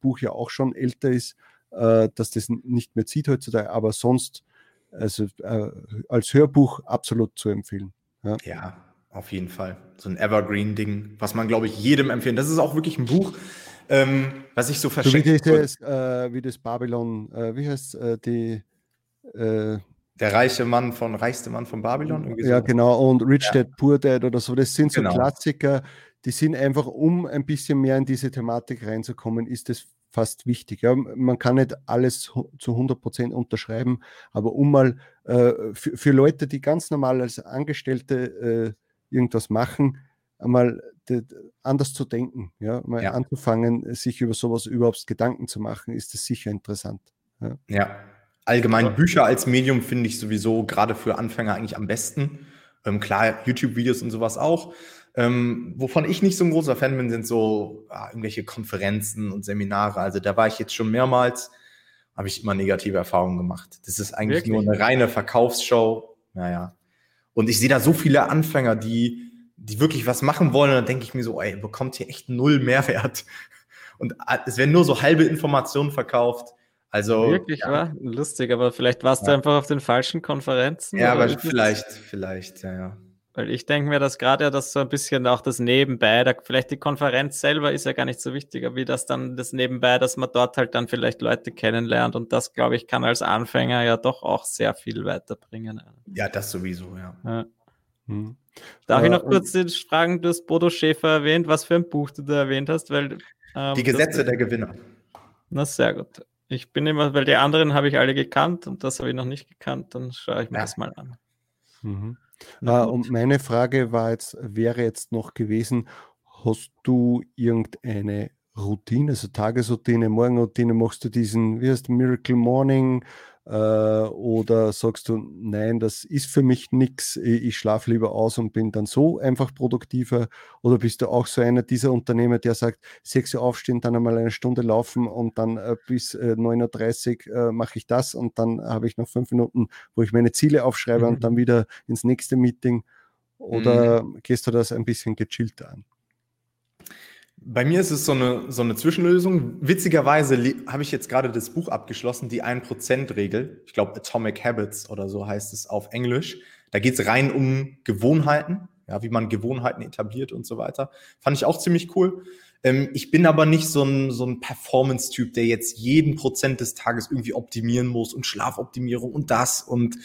Buch ja auch schon älter ist, äh, dass das nicht mehr zieht heutzutage, aber sonst also äh, als Hörbuch absolut zu empfehlen. Ja. ja. auf jeden Fall. So ein Evergreen-Ding, was man, glaube ich, jedem empfehlen. Das ist auch wirklich ein Buch, ähm, was ich so verschenke. So wie, das, äh, wie das Babylon, äh, wie heißt äh, die äh, der reiche Mann von reichste Mann von Babylon. Ja, so. genau. Und Rich ja. Dad Poor Dad oder so. Das sind so genau. Klassiker, die sind einfach, um ein bisschen mehr in diese Thematik reinzukommen, ist es fast wichtig. Ja. Man kann nicht alles zu 100 Prozent unterschreiben, aber um mal äh, für, für, Leute, die ganz normal als Angestellte äh, irgendwas machen, einmal de, anders zu denken, ja, mal ja. anzufangen, sich über sowas überhaupt Gedanken zu machen, ist das sicher interessant. Ja. ja. Allgemein Bücher als Medium finde ich sowieso gerade für Anfänger eigentlich am besten. Ähm, klar, YouTube-Videos und sowas auch. Ähm, wovon ich nicht so ein großer Fan bin, sind so ah, irgendwelche Konferenzen und Seminare. Also da war ich jetzt schon mehrmals, habe ich immer negative Erfahrungen gemacht. Das ist eigentlich Wirklich? nur eine reine Verkaufsshow. Naja. Und ich sehe da so viele Anfänger, die, die wirklich was machen wollen. Und dann denke ich mir so, ey, bekommt hier echt null Mehrwert. [laughs] Und ah, es werden nur so halbe Informationen verkauft. Also, Wirklich, ja. war lustig, aber vielleicht warst ja. du einfach auf den falschen Konferenzen. Ja, aber vielleicht, vielleicht, ja, ja. Weil ich denke mir, dass gerade ja das so ein bisschen auch das Nebenbei, da, vielleicht die Konferenz selber ist ja gar nicht so wichtig, wie das dann das Nebenbei, dass man dort halt dann vielleicht Leute kennenlernt und das, glaube ich, kann als Anfänger ja doch auch sehr viel weiterbringen. Ja, das sowieso, ja. ja. Hm. Darf äh, ich noch kurz fragen, du hast Bodo Schäfer erwähnt, was für ein Buch du da erwähnt hast, weil ähm, Die Gesetze das, der Gewinner. Na, sehr gut. Ich bin immer, weil die anderen habe ich alle gekannt und das habe ich noch nicht gekannt, dann schaue ich mir ja. das mal an. Mhm. Äh, und meine Frage war jetzt, wäre jetzt noch gewesen, hast du irgendeine Routine, also Tagesroutine, Morgenroutine, machst du diesen, wie heißt Miracle Morning oder sagst du, nein, das ist für mich nichts, ich, schlafe lieber aus und bin dann so einfach produktiver? Oder bist du auch so einer dieser Unternehmer, der sagt, 6 Uhr aufstehen, dann einmal eine Stunde laufen und dann äh, bis äh, 9.30 Uhr äh, mache ich das und dann habe ich noch fünf Minuten, wo ich meine Ziele aufschreibe mhm. und dann wieder ins nächste Meeting? Oder mhm. gehst du das ein bisschen gechillter an? Bei mir ist es so eine, so eine Zwischenlösung. Witzigerweise habe ich jetzt gerade das Buch abgeschlossen, die 1%-Regel. Ich glaube, Atomic Habits oder so heißt es auf Englisch. Da geht es rein um Gewohnheiten, ja, wie man Gewohnheiten etabliert und so weiter. Fand ich auch ziemlich cool. Ähm, ich bin aber nicht so ein, so ein Performance-Typ, der jetzt jeden Prozent des Tages irgendwie optimieren muss und Schlafoptimierung und das und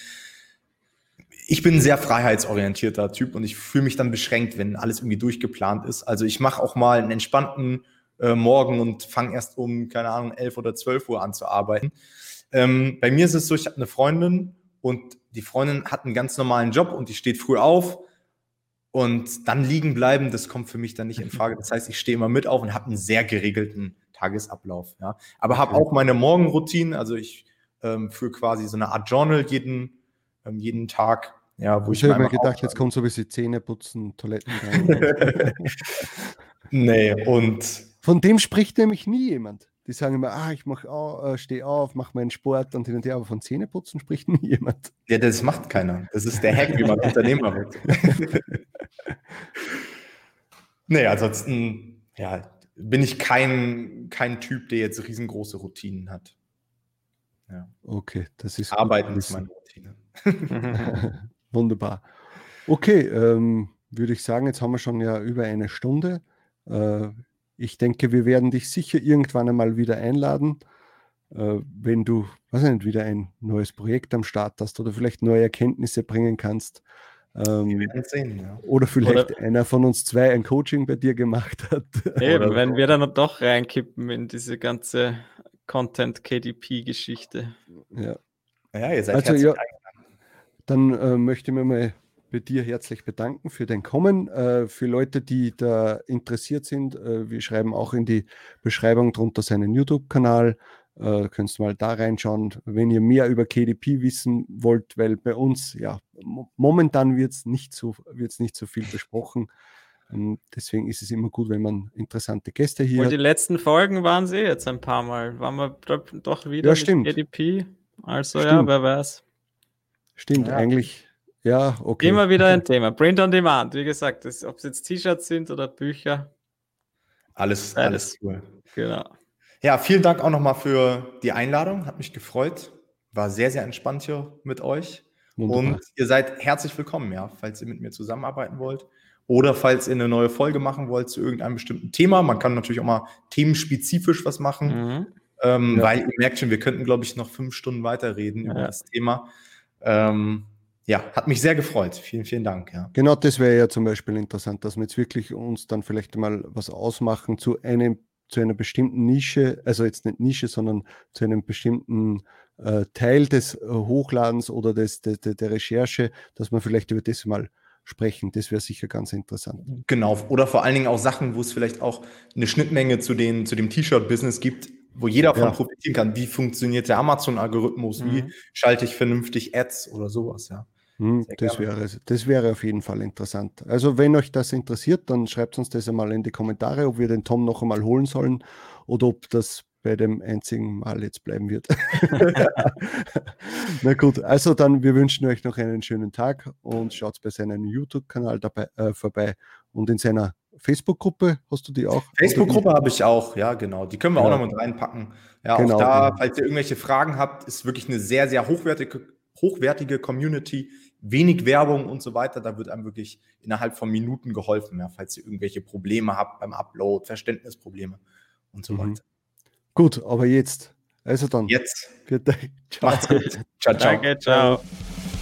ich bin ein sehr freiheitsorientierter Typ und ich fühle mich dann beschränkt, wenn alles irgendwie durchgeplant ist. Also ich mache auch mal einen entspannten äh, Morgen und fange erst um, keine Ahnung, 11 oder 12 Uhr an zu arbeiten. Ähm, bei mir ist es so, ich habe eine Freundin und die Freundin hat einen ganz normalen Job und die steht früh auf und dann liegen bleiben, das kommt für mich dann nicht in Frage. Das heißt, ich stehe immer mit auf und habe einen sehr geregelten Tagesablauf. Ja. Aber habe auch meine Morgenroutine, also ich ähm, führe quasi so eine Art Journal jeden, ähm, jeden Tag ja, wo ich, ich habe mir gedacht, jetzt kommt so ein bisschen Zähne putzen, Toiletten rein. [laughs] nee, und. Von dem spricht nämlich nie jemand. Die sagen immer, ah, ich mach, äh, stehe auf, mache meinen Sport und hin und her, aber von Zähneputzen spricht [laughs] nie jemand. Ja, das macht keiner. Das ist der Hack, wie man [laughs] Unternehmer wird. nee, ansonsten, ja, bin ich kein, kein Typ, der jetzt riesengroße Routinen hat. Ja. Okay, das ist. Arbeiten ist meine Routine. Wunderbar. Okay, ähm, würde ich sagen, jetzt haben wir schon ja über eine Stunde. Äh, ich denke, wir werden dich sicher irgendwann einmal wieder einladen. äh, wenn du, weiß nicht, wieder ein neues Projekt am Start hast oder vielleicht neue Erkenntnisse bringen kannst. Ähm, sehen, ja. Oder vielleicht oder einer von uns zwei ein Coaching bei dir gemacht hat. Eben, wenn wir dann doch reinkippen in diese ganze Content-KDP-Geschichte. Ja. ja, ihr seid also, ja, Dann äh, möchte ich mir mal bei dir herzlich bedanken für dein Kommen. Äh, für Leute, die da interessiert sind, äh, wir schreiben auch in die Beschreibung drunter seinen YouTube-Kanal. Äh, könnt mal da reinschauen, wenn ihr mehr über KDP wissen wollt, weil bei uns, ja, momentan wird es nicht, so, nicht so viel besprochen. Ähm, deswegen ist es immer gut, wenn man interessante Gäste hier Und hat. die letzten Folgen waren sie jetzt ein paar Mal. Waren wir doch wieder ja, stimmt. KDP. Also stimmt. ja, wer weiß. Stimmt, ja. eigentlich ja, okay. Immer wieder ein Thema. Print on Demand, wie gesagt, ob es jetzt T-Shirts sind oder Bücher. Alles, alles cool. Genau. Ja, vielen Dank auch nochmal für die Einladung. Hat mich gefreut. War sehr, sehr entspannt hier mit euch. Wunderbar. Und ihr seid herzlich willkommen, ja, falls ihr mit mir zusammenarbeiten wollt. Oder falls ihr eine neue Folge machen wollt zu irgendeinem bestimmten Thema. Man kann natürlich auch mal themenspezifisch was machen. Mhm. Ähm, ja. Weil ihr merkt schon, wir könnten, glaube ich, noch fünf Stunden weiterreden ja. über das Thema. Ähm, ja, hat mich sehr gefreut. Vielen, vielen Dank. Ja. Genau, das wäre ja zum Beispiel interessant, dass wir jetzt wirklich uns dann vielleicht mal was ausmachen zu einem zu einer bestimmten Nische, also jetzt nicht Nische, sondern zu einem bestimmten äh, Teil des äh, Hochladens oder des, de, de, der Recherche, dass wir vielleicht über das mal sprechen. Das wäre sicher ganz interessant. Genau, oder vor allen Dingen auch Sachen, wo es vielleicht auch eine Schnittmenge zu, den, zu dem T-Shirt-Business gibt, wo jeder von ja. profitieren kann. Wie funktioniert der Amazon-Algorithmus? Mhm. Wie schalte ich vernünftig Ads oder sowas, ja. Hm, das, wäre, das wäre auf jeden Fall interessant. Also, wenn euch das interessiert, dann schreibt uns das einmal in die Kommentare, ob wir den Tom noch einmal holen sollen oder ob das bei dem einzigen Mal jetzt bleiben wird. [laughs] [laughs] Na gut, also dann, wir wünschen euch noch einen schönen Tag und schaut bei seinem YouTube-Kanal dabei äh, vorbei und in seiner Facebook-Gruppe hast du die auch? Facebook-Gruppe habe ich auch, ja, genau. Die können wir ja. auch noch mit reinpacken. Ja, genau, auch da, genau. falls ihr irgendwelche Fragen habt, ist wirklich eine sehr, sehr hochwertige, hochwertige Community wenig Werbung und so weiter. Da wird einem wirklich innerhalb von Minuten geholfen, ja, falls ihr irgendwelche Probleme habt beim Upload, Verständnisprobleme und so mhm. weiter. Gut, aber jetzt. Also dann. Jetzt. Bitte. Macht's gut. ciao, ciao. Danke, ciao.